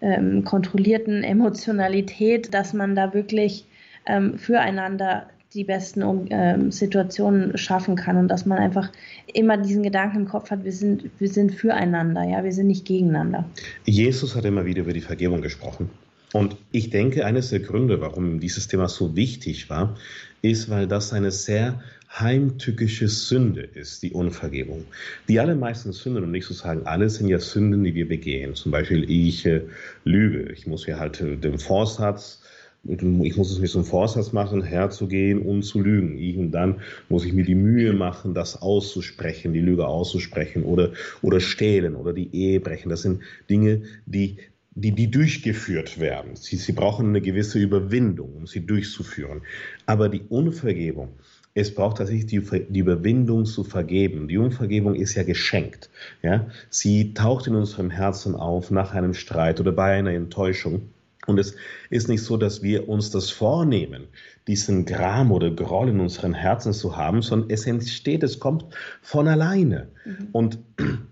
ähm kontrollierten Emotionalität, dass man da wirklich ähm, füreinander die besten ähm, Situationen schaffen kann und dass man einfach immer diesen Gedanken im Kopf hat, wir sind, wir sind füreinander, ja, wir sind nicht gegeneinander. Jesus hat immer wieder über die Vergebung gesprochen. Und ich denke, eines der Gründe, warum dieses Thema so wichtig war, ist, weil das eine sehr heimtückische Sünde ist, die Unvergebung. Die allermeisten Sünden, um nicht zu sagen alle, sind ja Sünden, die wir begehen. Zum Beispiel, ich äh, lüge. Ich muss mir halt äh, den Vorsatz, ich muss es mir zum Vorsatz machen, herzugehen und zu lügen. Ich, und dann muss ich mir die Mühe machen, das auszusprechen, die Lüge auszusprechen oder, oder stehlen oder die Ehe brechen. Das sind Dinge, die die, die durchgeführt werden. Sie, sie brauchen eine gewisse Überwindung, um sie durchzuführen. Aber die Unvergebung, es braucht tatsächlich die, die Überwindung zu vergeben. Die Unvergebung ist ja geschenkt. Ja? Sie taucht in unserem Herzen auf nach einem Streit oder bei einer Enttäuschung. Und es ist nicht so, dass wir uns das vornehmen, diesen Gram oder Groll in unseren Herzen zu haben, sondern es entsteht, es kommt von alleine. Mhm. Und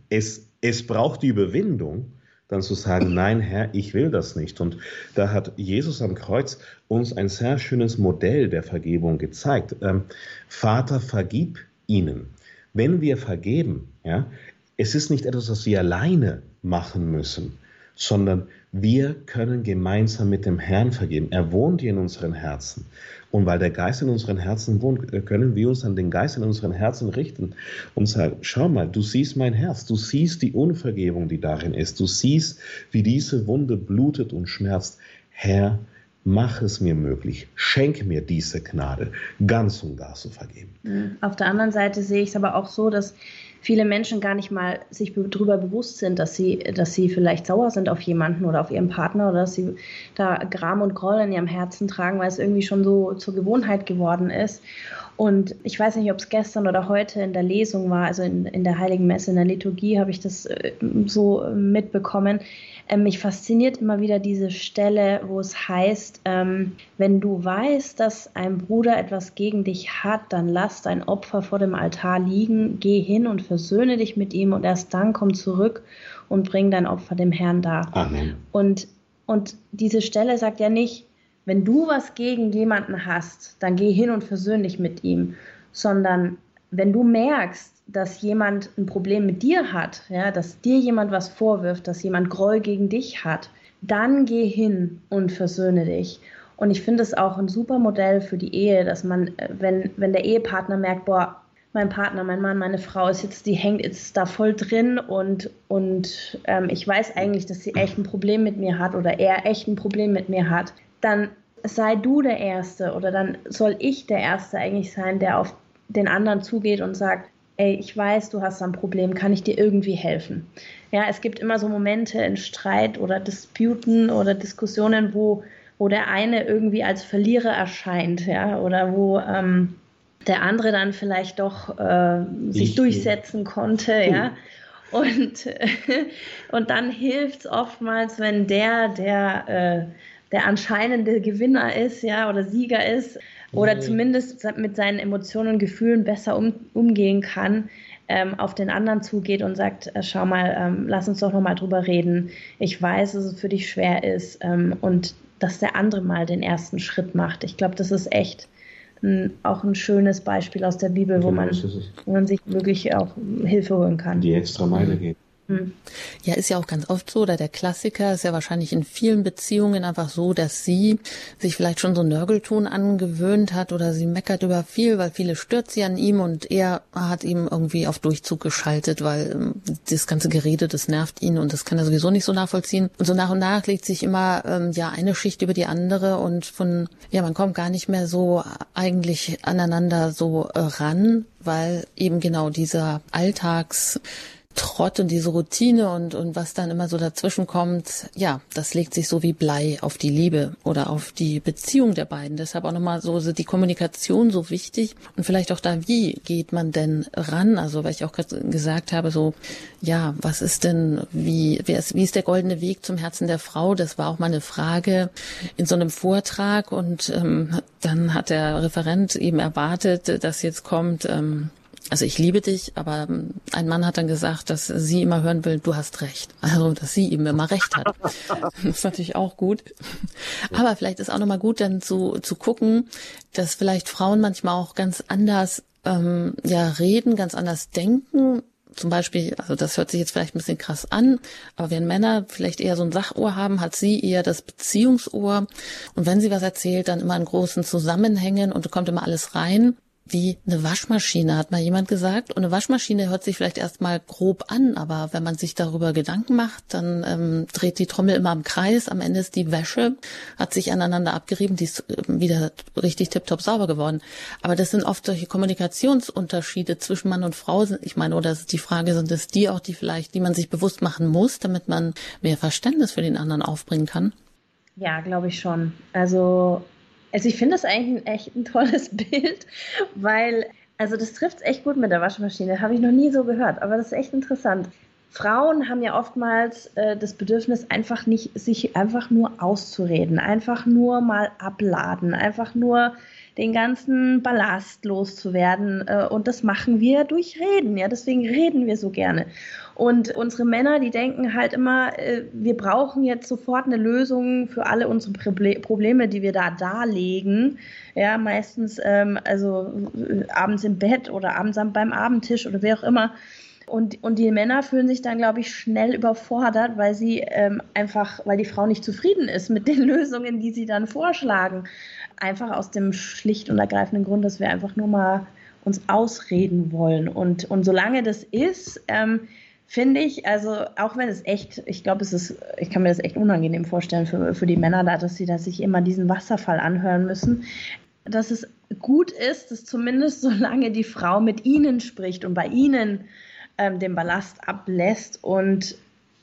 es, es braucht die Überwindung, dann zu sagen, nein, Herr, ich will das nicht. Und da hat Jesus am Kreuz uns ein sehr schönes Modell der Vergebung gezeigt. Ähm, Vater, vergib ihnen. Wenn wir vergeben, ja, es ist nicht etwas, was wir alleine machen müssen, sondern wir können gemeinsam mit dem Herrn vergeben. Er wohnt hier in unseren Herzen. Und weil der Geist in unseren Herzen wohnt, können wir uns an den Geist in unseren Herzen richten und sagen, schau mal, du siehst mein Herz, du siehst die Unvergebung, die darin ist, du siehst, wie diese Wunde blutet und schmerzt. Herr, mach es mir möglich, schenk mir diese Gnade, ganz und gar zu vergeben. Auf der anderen Seite sehe ich es aber auch so, dass viele Menschen gar nicht mal sich darüber bewusst sind, dass sie, dass sie vielleicht sauer sind auf jemanden oder auf ihren Partner oder dass sie da Gram und Groll in ihrem Herzen tragen, weil es irgendwie schon so zur Gewohnheit geworden ist. Und ich weiß nicht, ob es gestern oder heute in der Lesung war, also in, in der Heiligen Messe, in der Liturgie habe ich das äh, so mitbekommen. Ähm, mich fasziniert immer wieder diese Stelle, wo es heißt, ähm, wenn du weißt, dass ein Bruder etwas gegen dich hat, dann lass dein Opfer vor dem Altar liegen, geh hin und versöhne dich mit ihm und erst dann komm zurück und bring dein Opfer dem Herrn dar. Amen. Und, und diese Stelle sagt ja nicht, wenn du was gegen jemanden hast, dann geh hin und versöhn dich mit ihm, sondern wenn du merkst, dass jemand ein Problem mit dir hat, ja, dass dir jemand was vorwirft, dass jemand Groll gegen dich hat, dann geh hin und versöhne dich. Und ich finde es auch ein super Modell für die Ehe, dass man, äh, wenn, wenn der Ehepartner merkt, boah, mein Partner, mein Mann, meine Frau ist jetzt, die hängt jetzt da voll drin und, und ähm, ich weiß eigentlich, dass sie echt ein Problem mit mir hat oder er echt ein Problem mit mir hat, dann sei du der Erste oder dann soll ich der Erste eigentlich sein, der auf den anderen zugeht und sagt, ey, ich weiß, du hast ein Problem, kann ich dir irgendwie helfen? Ja, es gibt immer so Momente in Streit oder Disputen oder Diskussionen, wo, wo der eine irgendwie als Verlierer erscheint, ja, oder wo ähm, der andere dann vielleicht doch äh, sich ich, durchsetzen konnte, uh. ja. Und, und dann hilft es oftmals, wenn der, der, äh, der anscheinende Gewinner ist, ja, oder Sieger ist, oder zumindest mit seinen Emotionen und Gefühlen besser um, umgehen kann, ähm, auf den anderen zugeht und sagt, äh, schau mal, ähm, lass uns doch nochmal drüber reden. Ich weiß, dass es für dich schwer ist ähm, und dass der andere mal den ersten Schritt macht. Ich glaube, das ist echt ein, auch ein schönes Beispiel aus der Bibel, wo, genau, man, wo man sich wirklich auch Hilfe holen kann. Die extra Meile geht. Hm. Ja, ist ja auch ganz oft so, oder der Klassiker ist ja wahrscheinlich in vielen Beziehungen einfach so, dass sie sich vielleicht schon so Nörgelton angewöhnt hat oder sie meckert über viel, weil viele stört sie an ihm und er hat ihm irgendwie auf Durchzug geschaltet, weil ähm, das ganze Gerede, das nervt ihn und das kann er sowieso nicht so nachvollziehen. Und so nach und nach legt sich immer ähm, ja eine Schicht über die andere und von, ja, man kommt gar nicht mehr so eigentlich aneinander so äh, ran, weil eben genau dieser Alltags Trott und diese Routine und, und was dann immer so dazwischen kommt, ja, das legt sich so wie Blei auf die Liebe oder auf die Beziehung der beiden. Deshalb auch nochmal so, die Kommunikation so wichtig und vielleicht auch da, wie geht man denn ran? Also, weil ich auch gesagt habe, so, ja, was ist denn, wie, wie ist, wie ist der goldene Weg zum Herzen der Frau? Das war auch mal eine Frage in so einem Vortrag und ähm, dann hat der Referent eben erwartet, dass jetzt kommt, ähm, also ich liebe dich, aber ähm, ein Mann hat dann gesagt, dass sie immer hören will, du hast recht. Also, dass sie ihm immer recht hat. Das ist natürlich auch gut. Aber vielleicht ist auch nochmal gut, dann zu, zu gucken, dass vielleicht Frauen manchmal auch ganz anders ähm, ja reden, ganz anders denken. Zum Beispiel, also das hört sich jetzt vielleicht ein bisschen krass an, aber wenn Männer vielleicht eher so ein Sachohr haben, hat sie eher das Beziehungsohr. Und wenn sie was erzählt, dann immer in großen Zusammenhängen und kommt immer alles rein wie eine Waschmaschine, hat mal jemand gesagt. Und eine Waschmaschine hört sich vielleicht erstmal grob an, aber wenn man sich darüber Gedanken macht, dann ähm, dreht die Trommel immer im Kreis. Am Ende ist die Wäsche, hat sich aneinander abgerieben, die ist äh, wieder richtig tiptop sauber geworden. Aber das sind oft solche Kommunikationsunterschiede zwischen Mann und Frau. Ich meine, oder ist die Frage, sind es die auch, die vielleicht, die man sich bewusst machen muss, damit man mehr Verständnis für den anderen aufbringen kann? Ja, glaube ich schon. Also also ich finde das eigentlich ein, echt ein tolles Bild, weil, also das trifft es echt gut mit der Waschmaschine. Habe ich noch nie so gehört, aber das ist echt interessant. Frauen haben ja oftmals äh, das Bedürfnis, einfach nicht, sich einfach nur auszureden, einfach nur mal abladen, einfach nur den ganzen Ballast loszuwerden. Äh, und das machen wir durch Reden. Ja, deswegen reden wir so gerne. Und unsere Männer, die denken halt immer, äh, wir brauchen jetzt sofort eine Lösung für alle unsere Probleme, die wir da darlegen. Ja, meistens ähm, also äh, abends im Bett oder abends beim Abendtisch oder wie auch immer. Und, und die Männer fühlen sich dann, glaube ich, schnell überfordert, weil sie ähm, einfach, weil die Frau nicht zufrieden ist mit den Lösungen, die sie dann vorschlagen. Einfach aus dem schlicht und ergreifenden Grund, dass wir einfach nur mal uns ausreden wollen. Und, und solange das ist, ähm, finde ich, also auch wenn es echt, ich glaube, es ist, ich kann mir das echt unangenehm vorstellen für, für die Männer da, dass sie sich immer diesen Wasserfall anhören müssen, dass es gut ist, dass zumindest solange die Frau mit ihnen spricht und bei ihnen ähm, den Ballast ablässt und,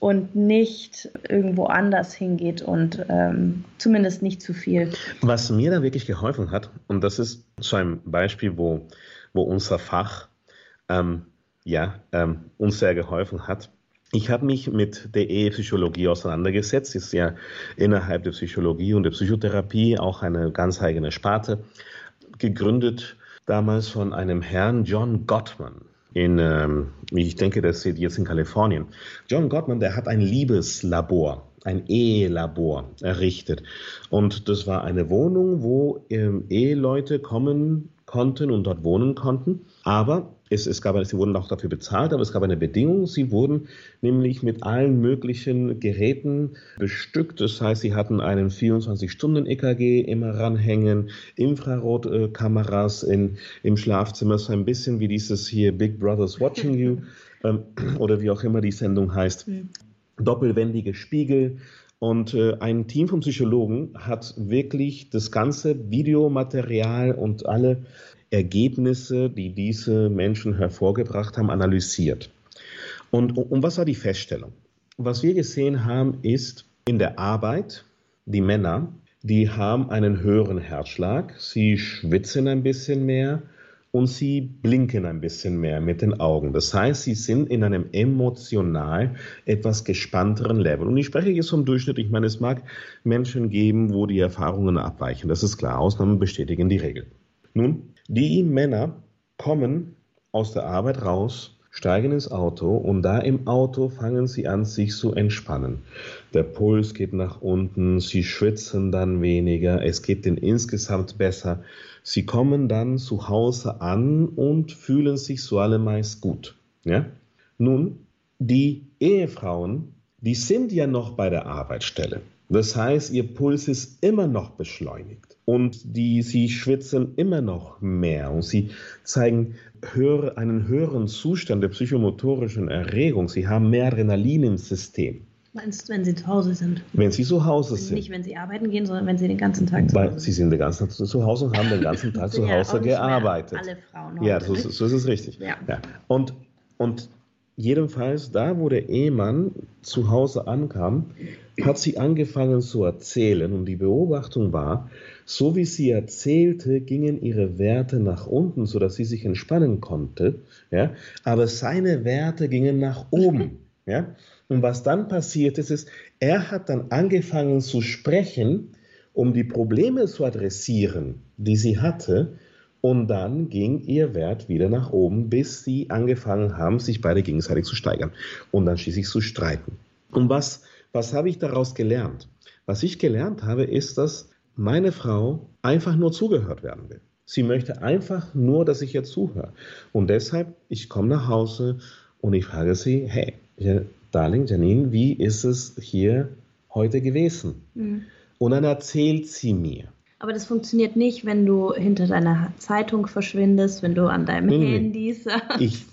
und nicht irgendwo anders hingeht und ähm, zumindest nicht zu viel. Was mir da wirklich geholfen hat, und das ist so ein Beispiel, wo, wo unser Fach ähm, ja, ähm, uns sehr geholfen hat. Ich habe mich mit der Ehepsychologie auseinandergesetzt. Ist ja innerhalb der Psychologie und der Psychotherapie auch eine ganz eigene Sparte. Gegründet damals von einem Herrn John Gottman in, ähm, ich denke, das ist jetzt in Kalifornien. John Gottman, der hat ein Liebeslabor, ein Ehelabor errichtet. Und das war eine Wohnung, wo ähm, Eheleute kommen konnten und dort wohnen konnten. Aber es, es gab, sie wurden auch dafür bezahlt, aber es gab eine Bedingung. Sie wurden nämlich mit allen möglichen Geräten bestückt. Das heißt, sie hatten einen 24-Stunden-EKG immer ranhängen, Infrarotkameras in, im Schlafzimmer, so ein bisschen wie dieses hier Big Brother's Watching You ähm, oder wie auch immer die Sendung heißt. Mhm. Doppelwendige Spiegel, und äh, ein Team von Psychologen hat wirklich das ganze Videomaterial und alle Ergebnisse, die diese Menschen hervorgebracht haben, analysiert. Und, und was war die Feststellung? Was wir gesehen haben, ist in der Arbeit, die Männer, die haben einen höheren Herzschlag, sie schwitzen ein bisschen mehr und sie blinken ein bisschen mehr mit den Augen. Das heißt, sie sind in einem emotional etwas gespannteren Level. Und ich spreche jetzt vom Durchschnitt. Ich meine, es mag Menschen geben, wo die Erfahrungen abweichen. Das ist klar. Ausnahmen bestätigen die Regel. Nun, die Männer kommen aus der Arbeit raus, steigen ins Auto und da im Auto fangen sie an, sich zu entspannen. Der Puls geht nach unten, sie schwitzen dann weniger, es geht ihnen insgesamt besser. Sie kommen dann zu Hause an und fühlen sich so allemeist gut. Ja? Nun, die Ehefrauen, die sind ja noch bei der Arbeitsstelle. Das heißt, ihr Puls ist immer noch beschleunigt und die, sie schwitzen immer noch mehr und sie zeigen höhere, einen höheren Zustand der psychomotorischen Erregung. Sie haben mehr Adrenalin im System. Meinst du, wenn sie zu Hause sind? Wenn sie zu Hause sind. Nicht, wenn sie arbeiten gehen, sondern wenn sie den ganzen Tag zu Hause sind. Sie sind den ganzen Tag zu Hause und haben den ganzen Tag zu Hause ja gearbeitet. Alle Frauen. Heute, ja, so, so, ist es richtig. Ja. ja. Und, und jedenfalls da, wo der Ehemann zu Hause ankam, hat sie angefangen zu erzählen und die Beobachtung war, so wie sie erzählte, gingen ihre Werte nach unten, sodass sie sich entspannen konnte, ja, aber seine Werte gingen nach oben. Ja? Und was dann passiert ist, ist, er hat dann angefangen zu sprechen, um die Probleme zu adressieren, die sie hatte. Und dann ging ihr Wert wieder nach oben, bis sie angefangen haben, sich beide gegenseitig zu steigern und dann schließlich zu streiten. Und was, was habe ich daraus gelernt? Was ich gelernt habe, ist, dass meine Frau einfach nur zugehört werden will. Sie möchte einfach nur, dass ich ihr zuhöre. Und deshalb, ich komme nach Hause und ich frage sie, hey, Darling, Janine, wie ist es hier heute gewesen? Mhm. Und dann erzählt sie mir. Aber das funktioniert nicht, wenn du hinter deiner Zeitung verschwindest, wenn du an deinem nee, Handy sagst. Ich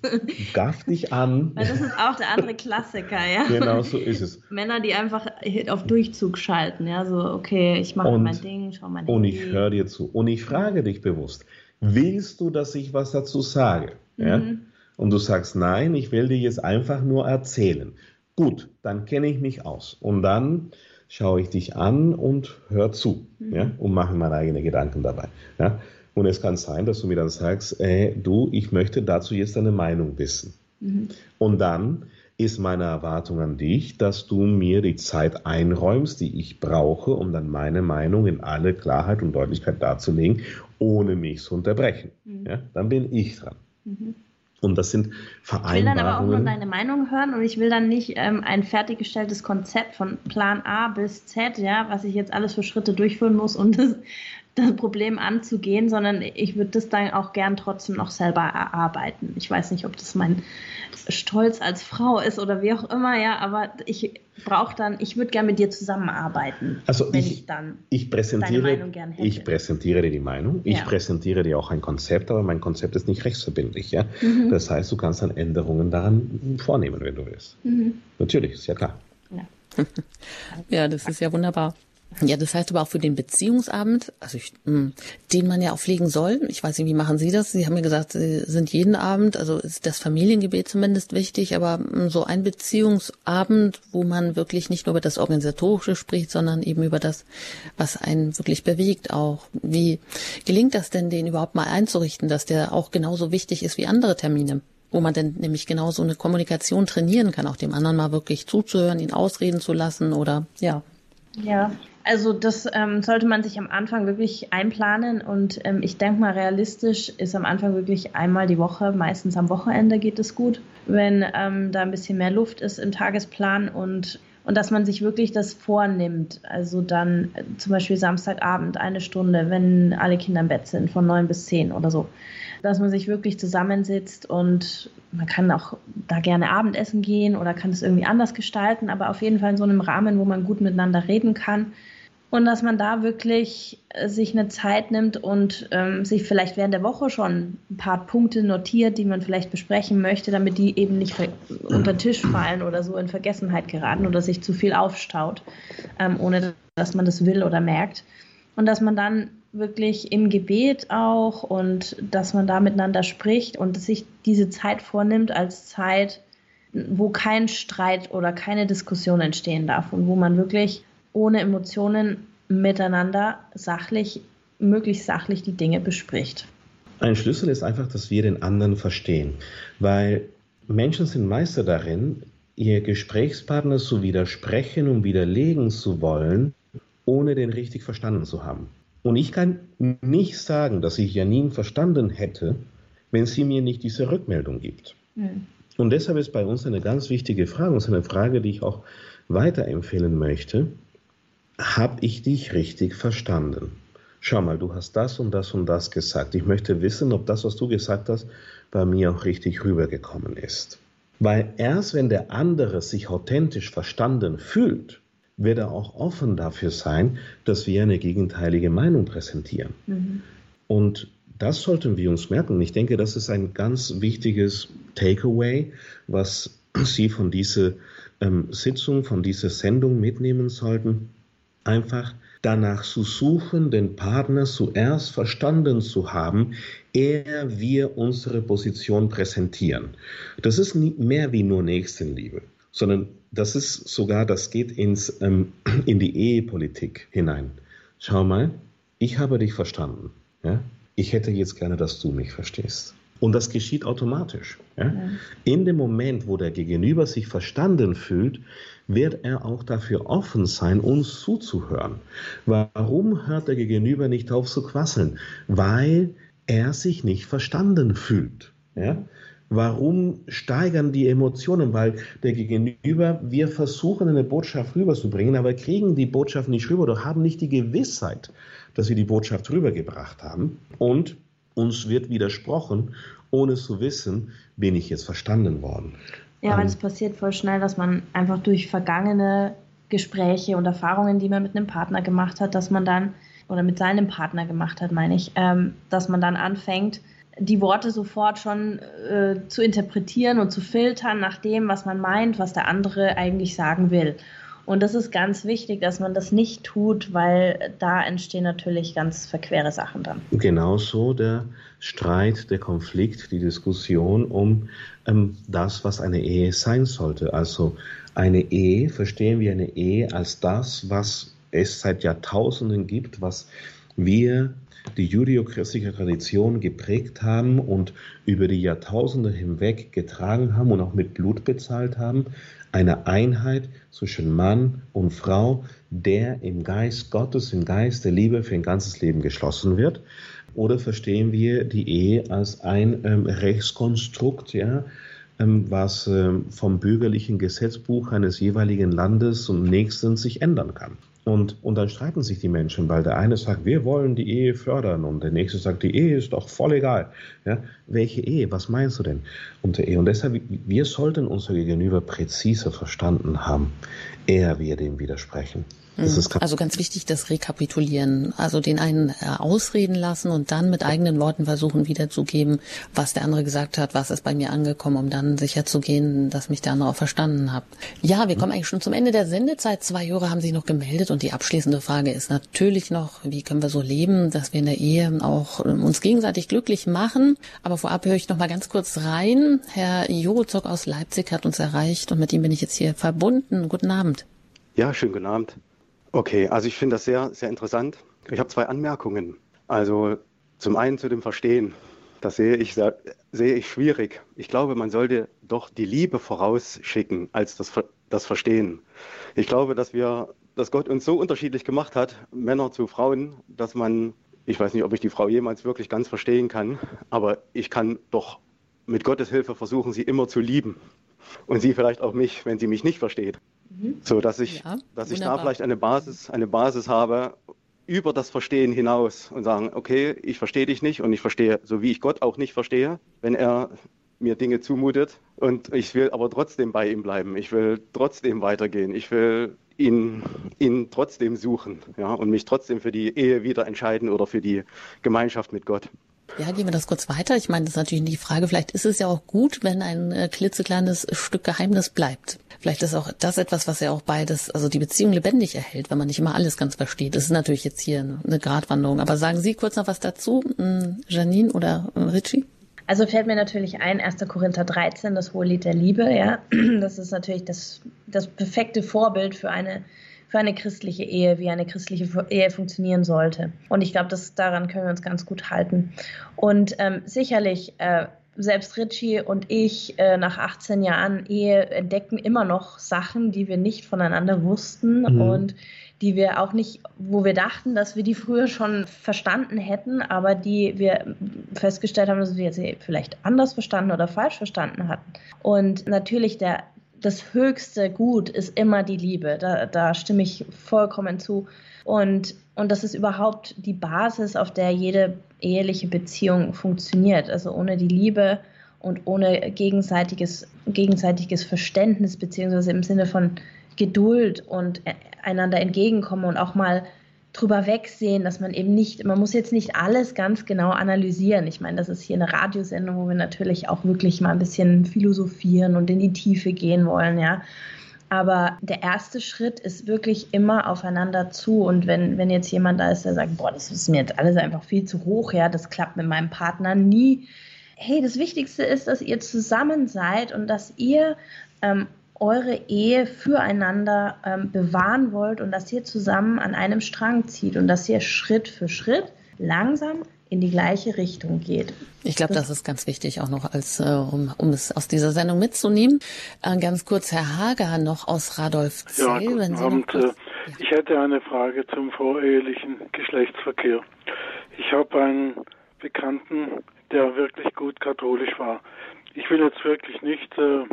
gaff dich an. Weil das ist auch der andere Klassiker, ja. Genau, so ist es. Männer, die einfach auf Durchzug schalten, ja, so, okay, ich mache mein Ding, schau mein Handy. Und ich höre dir zu. Und ich frage dich bewusst, willst du, dass ich was dazu sage? Ja? Mhm und du sagst, nein, ich will dir jetzt einfach nur erzählen. Gut, dann kenne ich mich aus. Und dann schaue ich dich an und hör zu mhm. ja, und mache meine eigenen Gedanken dabei. Ja. Und es kann sein, dass du mir dann sagst, äh, du, ich möchte dazu jetzt deine Meinung wissen. Mhm. Und dann ist meine Erwartung an dich, dass du mir die Zeit einräumst, die ich brauche, um dann meine Meinung in alle Klarheit und Deutlichkeit darzulegen, ohne mich zu unterbrechen. Mhm. Ja, dann bin ich dran. Mhm. Und das sind Vereinbarungen. Ich will dann aber auch nur deine Meinung hören und ich will dann nicht ähm, ein fertiggestelltes Konzept von Plan A bis Z, ja, was ich jetzt alles für Schritte durchführen muss, um das, das Problem anzugehen, sondern ich würde das dann auch gern trotzdem noch selber erarbeiten. Ich weiß nicht, ob das mein Stolz als Frau ist oder wie auch immer, ja, aber ich brauche dann, ich würde gerne mit dir zusammenarbeiten, also wenn ich, ich dann ich präsentiere, deine Meinung gern hätte. Ich präsentiere dir die Meinung, ich ja. präsentiere dir auch ein Konzept, aber mein Konzept ist nicht rechtsverbindlich, ja. Mhm. Das heißt, du kannst dann Änderungen daran vornehmen, wenn du willst. Mhm. Natürlich, ist ja klar. Ja. ja, das ist ja wunderbar. Ja, das heißt aber auch für den Beziehungsabend, also ich, mh, hm, den man ja auch pflegen soll. Ich weiß nicht, wie machen Sie das? Sie haben mir gesagt, Sie sind jeden Abend, also ist das Familiengebet zumindest wichtig, aber hm, so ein Beziehungsabend, wo man wirklich nicht nur über das Organisatorische spricht, sondern eben über das, was einen wirklich bewegt auch. Wie gelingt das denn, den überhaupt mal einzurichten, dass der auch genauso wichtig ist wie andere Termine? wo man denn nämlich genau so eine Kommunikation trainieren kann, auch dem anderen mal wirklich zuzuhören, ihn ausreden zu lassen oder ja. Ja, also das ähm, sollte man sich am Anfang wirklich einplanen und ähm, ich denke mal realistisch ist am Anfang wirklich einmal die Woche, meistens am Wochenende geht es gut, wenn ähm, da ein bisschen mehr Luft ist im Tagesplan und und dass man sich wirklich das vornimmt. Also dann äh, zum Beispiel Samstagabend eine Stunde, wenn alle Kinder im Bett sind, von neun bis zehn oder so dass man sich wirklich zusammensitzt und man kann auch da gerne Abendessen gehen oder kann es irgendwie anders gestalten, aber auf jeden Fall in so einem Rahmen, wo man gut miteinander reden kann. Und dass man da wirklich äh, sich eine Zeit nimmt und ähm, sich vielleicht während der Woche schon ein paar Punkte notiert, die man vielleicht besprechen möchte, damit die eben nicht unter Tisch fallen oder so in Vergessenheit geraten oder sich zu viel aufstaut, ähm, ohne dass man das will oder merkt. Und dass man dann wirklich im Gebet auch und dass man da miteinander spricht und sich diese Zeit vornimmt als Zeit, wo kein Streit oder keine Diskussion entstehen darf und wo man wirklich ohne Emotionen miteinander sachlich, möglichst sachlich die Dinge bespricht. Ein Schlüssel ist einfach, dass wir den anderen verstehen, weil Menschen sind Meister darin, ihr Gesprächspartner zu widersprechen und widerlegen zu wollen, ohne den richtig verstanden zu haben. Und ich kann nicht sagen, dass ich Janine verstanden hätte, wenn sie mir nicht diese Rückmeldung gibt. Mhm. Und deshalb ist bei uns eine ganz wichtige Frage, und es ist eine Frage, die ich auch weiterempfehlen möchte. Habe ich dich richtig verstanden? Schau mal, du hast das und das und das gesagt. Ich möchte wissen, ob das, was du gesagt hast, bei mir auch richtig rübergekommen ist. Weil erst wenn der andere sich authentisch verstanden fühlt, wird er auch offen dafür sein, dass wir eine gegenteilige Meinung präsentieren. Mhm. Und das sollten wir uns merken. Ich denke, das ist ein ganz wichtiges Takeaway, was Sie von dieser ähm, Sitzung, von dieser Sendung mitnehmen sollten. Einfach danach zu suchen, den Partner zuerst verstanden zu haben, ehe wir unsere Position präsentieren. Das ist nicht mehr wie nur Nächstenliebe, sondern das ist sogar, das geht ins, ähm, in die Ehepolitik hinein. Schau mal, ich habe dich verstanden. Ja? ich hätte jetzt gerne, dass du mich verstehst. Und das geschieht automatisch. Ja? Ja. In dem Moment, wo der Gegenüber sich verstanden fühlt, wird er auch dafür offen sein, uns zuzuhören. Warum hört der Gegenüber nicht auf zu quasseln? Weil er sich nicht verstanden fühlt. Ja? Warum steigern die Emotionen? Weil der Gegenüber, wir versuchen eine Botschaft rüberzubringen, aber kriegen die Botschaft nicht rüber oder haben nicht die Gewissheit, dass wir die Botschaft rübergebracht haben. Und uns wird widersprochen, ohne zu wissen, bin ich jetzt verstanden worden. Ja, weil ähm, es passiert voll schnell, dass man einfach durch vergangene Gespräche und Erfahrungen, die man mit einem Partner gemacht hat, dass man dann, oder mit seinem Partner gemacht hat, meine ich, ähm, dass man dann anfängt, die Worte sofort schon äh, zu interpretieren und zu filtern nach dem, was man meint, was der andere eigentlich sagen will. Und das ist ganz wichtig, dass man das nicht tut, weil da entstehen natürlich ganz verquere Sachen dann. Genauso der Streit, der Konflikt, die Diskussion um ähm, das, was eine Ehe sein sollte. Also eine Ehe, verstehen wir eine Ehe als das, was es seit Jahrtausenden gibt, was wir die judeo-christliche Tradition geprägt haben und über die Jahrtausende hinweg getragen haben und auch mit Blut bezahlt haben, eine Einheit zwischen Mann und Frau, der im Geist Gottes, im Geist der Liebe für ein ganzes Leben geschlossen wird? Oder verstehen wir die Ehe als ein ähm, Rechtskonstrukt, ja, ähm, was ähm, vom bürgerlichen Gesetzbuch eines jeweiligen Landes und nächsten sich ändern kann? Und, und dann streiten sich die Menschen, weil der eine sagt, wir wollen die Ehe fördern und der nächste sagt, die Ehe ist doch voll egal. Ja, welche Ehe? Was meinst du denn unter Ehe? Und deshalb, wir sollten unser Gegenüber präzise verstanden haben, eher wir dem widersprechen. Mhm. also ganz wichtig, das Rekapitulieren. Also den einen äh, ausreden lassen und dann mit eigenen Worten versuchen wiederzugeben, was der andere gesagt hat, was ist bei mir angekommen, um dann sicherzugehen, dass mich der andere auch verstanden hat. Ja, wir kommen eigentlich schon zum Ende der Sendezeit. Zwei Hörer haben sich noch gemeldet und die abschließende Frage ist natürlich noch, wie können wir so leben, dass wir in der Ehe auch ähm, uns gegenseitig glücklich machen. Aber vorab höre ich noch mal ganz kurz rein. Herr Jorozok aus Leipzig hat uns erreicht und mit ihm bin ich jetzt hier verbunden. Guten Abend. Ja, schönen guten Abend. Okay, also ich finde das sehr, sehr interessant. Ich habe zwei Anmerkungen. Also zum einen zu dem Verstehen. Das sehe ich, sehe ich schwierig. Ich glaube, man sollte doch die Liebe vorausschicken als das, das Verstehen. Ich glaube, dass wir, dass Gott uns so unterschiedlich gemacht hat, Männer zu Frauen, dass man, ich weiß nicht, ob ich die Frau jemals wirklich ganz verstehen kann, aber ich kann doch mit Gottes Hilfe versuchen, sie immer zu lieben. Und sie vielleicht auch mich, wenn sie mich nicht versteht. Mhm. So dass ich, ja, dass ich da vielleicht eine Basis, eine Basis habe über das Verstehen hinaus und sagen, okay, ich verstehe dich nicht und ich verstehe, so wie ich Gott auch nicht verstehe, wenn er mir Dinge zumutet und ich will aber trotzdem bei ihm bleiben. Ich will trotzdem weitergehen. Ich will ihn, ihn trotzdem suchen ja, und mich trotzdem für die Ehe wieder entscheiden oder für die Gemeinschaft mit Gott. Ja, gehen wir das kurz weiter. Ich meine, das ist natürlich die Frage, vielleicht ist es ja auch gut, wenn ein äh, klitzekleines Stück Geheimnis bleibt. Vielleicht ist auch das etwas, was ja auch beides, also die Beziehung lebendig erhält, wenn man nicht immer alles ganz versteht. Das ist natürlich jetzt hier eine Gratwanderung. Aber sagen Sie kurz noch was dazu, hm, Janine oder äh, Richie? Also fällt mir natürlich ein, 1. Korinther 13, das hohe Lied der Liebe, ja. Das ist natürlich das, das perfekte Vorbild für eine, für eine christliche Ehe, wie eine christliche Ehe funktionieren sollte. Und ich glaube, daran können wir uns ganz gut halten. Und ähm, sicherlich, äh, selbst Richie und ich äh, nach 18 Jahren Ehe entdecken immer noch Sachen, die wir nicht voneinander wussten. Mhm. Und die wir auch nicht, wo wir dachten, dass wir die früher schon verstanden hätten, aber die wir festgestellt haben, dass wir sie vielleicht anders verstanden oder falsch verstanden hatten. Und natürlich der das höchste Gut ist immer die Liebe. Da, da stimme ich vollkommen zu. Und, und das ist überhaupt die Basis, auf der jede eheliche Beziehung funktioniert. Also ohne die Liebe und ohne gegenseitiges, gegenseitiges Verständnis, beziehungsweise im Sinne von Geduld und e, einander entgegenkommen und auch mal drüber wegsehen, dass man eben nicht, man muss jetzt nicht alles ganz genau analysieren. Ich meine, das ist hier eine Radiosendung, wo wir natürlich auch wirklich mal ein bisschen philosophieren und in die Tiefe gehen wollen, ja. Aber der erste Schritt ist wirklich immer aufeinander zu. Und wenn, wenn jetzt jemand da ist, der sagt, boah, das ist mir jetzt alles einfach viel zu hoch, ja, das klappt mit meinem Partner nie. Hey, das Wichtigste ist, dass ihr zusammen seid und dass ihr ähm, eure Ehe füreinander ähm, bewahren wollt und dass ihr zusammen an einem Strang zieht und dass ihr Schritt für Schritt langsam in die gleiche Richtung geht. Ich glaube, das, ist ganz wichtig auch noch, als äh, um, um es aus dieser Sendung mitzunehmen. Äh, ganz kurz, Herr Hager noch aus Radolfzell. Ja, guten wenn Sie Abend. Kurz, ja. Ich hätte eine Frage zum vorehelichen Geschlechtsverkehr. Ich habe einen Bekannten, der wirklich gut katholisch war. Ich will jetzt wirklich nicht äh,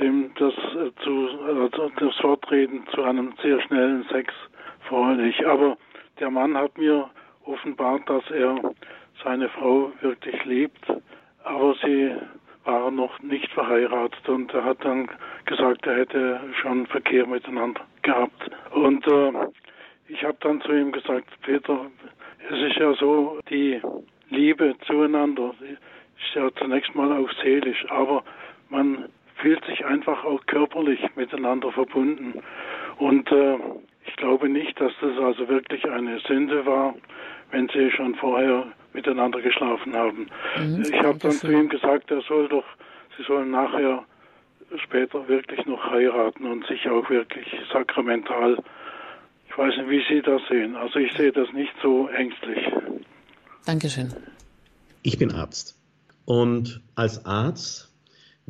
dem das äh, zu also das Fortreden zu einem sehr schnellen Sex vorliegt. Aber der Mann hat mir offenbart, dass er seine Frau wirklich liebt, aber sie waren noch nicht verheiratet und er hat dann gesagt, er hätte schon Verkehr miteinander gehabt. Und äh, ich habe dann zu ihm gesagt, Peter, es ist ja so, die Liebe zueinander ist ja zunächst mal auch seelisch, aber man fühlt sich einfach auch körperlich miteinander verbunden. Und äh, ich glaube nicht, dass das also wirklich eine Sünde war, wenn sie schon vorher miteinander geschlafen haben. Mhm, ich habe dann zu ihm gesagt, er soll doch, sie sollen nachher später wirklich noch heiraten und sich auch wirklich sakramental. Ich weiß nicht, wie Sie das sehen. Also ich sehe das nicht so ängstlich. Dankeschön. Ich bin Arzt. Und als Arzt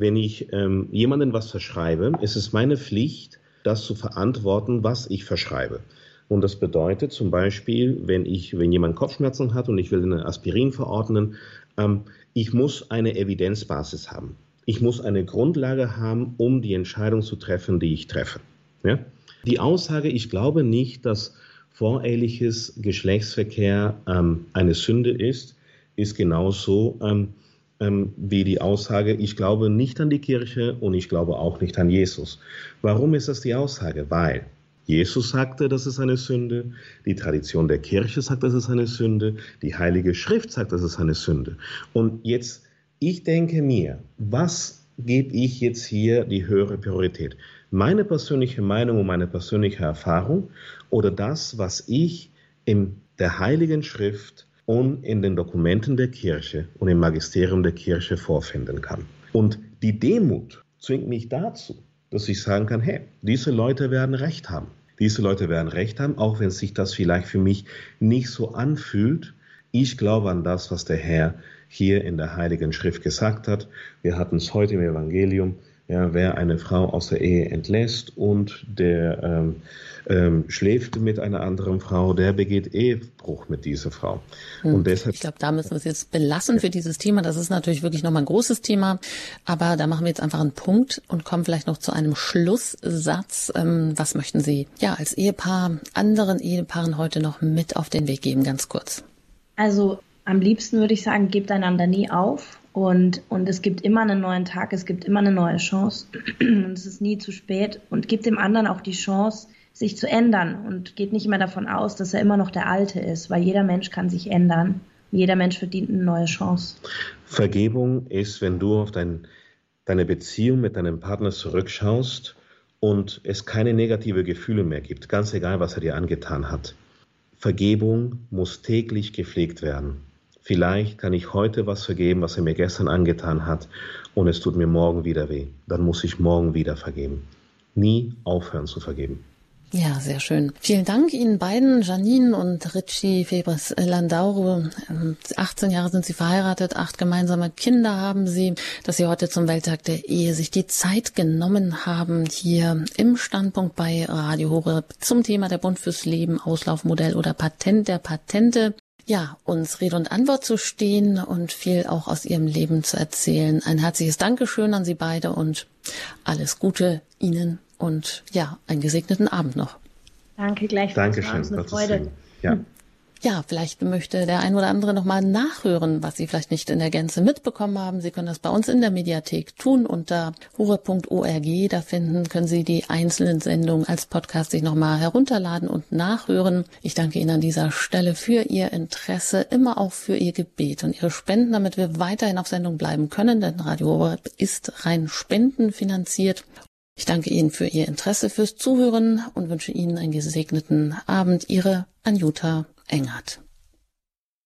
wenn ich ähm, jemandem was verschreibe, ist es meine Pflicht, das zu verantworten, was ich verschreibe. Und das bedeutet zum Beispiel, wenn ich, wenn jemand Kopfschmerzen hat und ich will eine Aspirin verordnen, ähm, ich muss eine Evidenzbasis haben. Ich muss eine Grundlage haben, um die Entscheidung zu treffen, die ich treffe. Ja? Die Aussage, ich glaube nicht, dass voreheliches Geschlechtsverkehr ähm, eine Sünde ist, ist genauso, ähm, ähm, wie die Aussage, ich glaube nicht an die Kirche und ich glaube auch nicht an Jesus. Warum ist das die Aussage? Weil Jesus sagte, das ist eine Sünde, die Tradition der Kirche sagt, das ist eine Sünde, die Heilige Schrift sagt, das ist eine Sünde. Und jetzt, ich denke mir, was gebe ich jetzt hier die höhere Priorität? Meine persönliche Meinung und meine persönliche Erfahrung oder das, was ich in der Heiligen Schrift und in den Dokumenten der Kirche und im Magisterium der Kirche vorfinden kann. Und die Demut zwingt mich dazu, dass ich sagen kann, hey, diese Leute werden Recht haben. Diese Leute werden Recht haben, auch wenn sich das vielleicht für mich nicht so anfühlt. Ich glaube an das, was der Herr hier in der Heiligen Schrift gesagt hat. Wir hatten es heute im Evangelium. Ja, wer eine Frau aus der Ehe entlässt und der ähm, ähm, schläft mit einer anderen Frau, der begeht Ehebruch mit dieser Frau. Hm. Und deshalb, ich glaube, da müssen wir es jetzt belassen für dieses Thema. Das ist natürlich wirklich nochmal ein großes Thema. Aber da machen wir jetzt einfach einen Punkt und kommen vielleicht noch zu einem Schlusssatz. Ähm, was möchten Sie ja als Ehepaar anderen Ehepaaren heute noch mit auf den Weg geben, ganz kurz? Also am liebsten würde ich sagen, gebt einander nie auf. Und, und es gibt immer einen neuen Tag, es gibt immer eine neue Chance. Und es ist nie zu spät. Und gibt dem anderen auch die Chance, sich zu ändern und geht nicht immer davon aus, dass er immer noch der Alte ist, weil jeder Mensch kann sich ändern. Jeder Mensch verdient eine neue Chance. Vergebung ist, wenn du auf dein, deine Beziehung mit deinem Partner zurückschaust und es keine negative Gefühle mehr gibt, ganz egal, was er dir angetan hat. Vergebung muss täglich gepflegt werden. Vielleicht kann ich heute was vergeben, was er mir gestern angetan hat, und es tut mir morgen wieder weh. Dann muss ich morgen wieder vergeben. Nie aufhören zu vergeben. Ja, sehr schön. Vielen Dank Ihnen beiden, Janine und Richie Febres Landauro. 18 ähm, Jahre sind Sie verheiratet, acht gemeinsame Kinder haben Sie, dass Sie heute zum Welttag der Ehe sich die Zeit genommen haben, hier im Standpunkt bei Radio Horeb zum Thema der Bund fürs Leben, Auslaufmodell oder Patent der Patente ja, uns Rede und Antwort zu stehen und viel auch aus ihrem Leben zu erzählen. Ein herzliches Dankeschön an Sie beide und alles Gute Ihnen und ja, einen gesegneten Abend noch. Danke gleichfalls. Dankeschön. Eine Freude. Ja. Ja, vielleicht möchte der ein oder andere nochmal nachhören, was Sie vielleicht nicht in der Gänze mitbekommen haben. Sie können das bei uns in der Mediathek tun unter hure.org. Da finden, können Sie die einzelnen Sendungen als Podcast sich nochmal herunterladen und nachhören. Ich danke Ihnen an dieser Stelle für Ihr Interesse, immer auch für Ihr Gebet und Ihre Spenden, damit wir weiterhin auf Sendung bleiben können, denn Radio Horeb ist rein spendenfinanziert. Ich danke Ihnen für Ihr Interesse, fürs Zuhören und wünsche Ihnen einen gesegneten Abend. Ihre Anjuta Engert.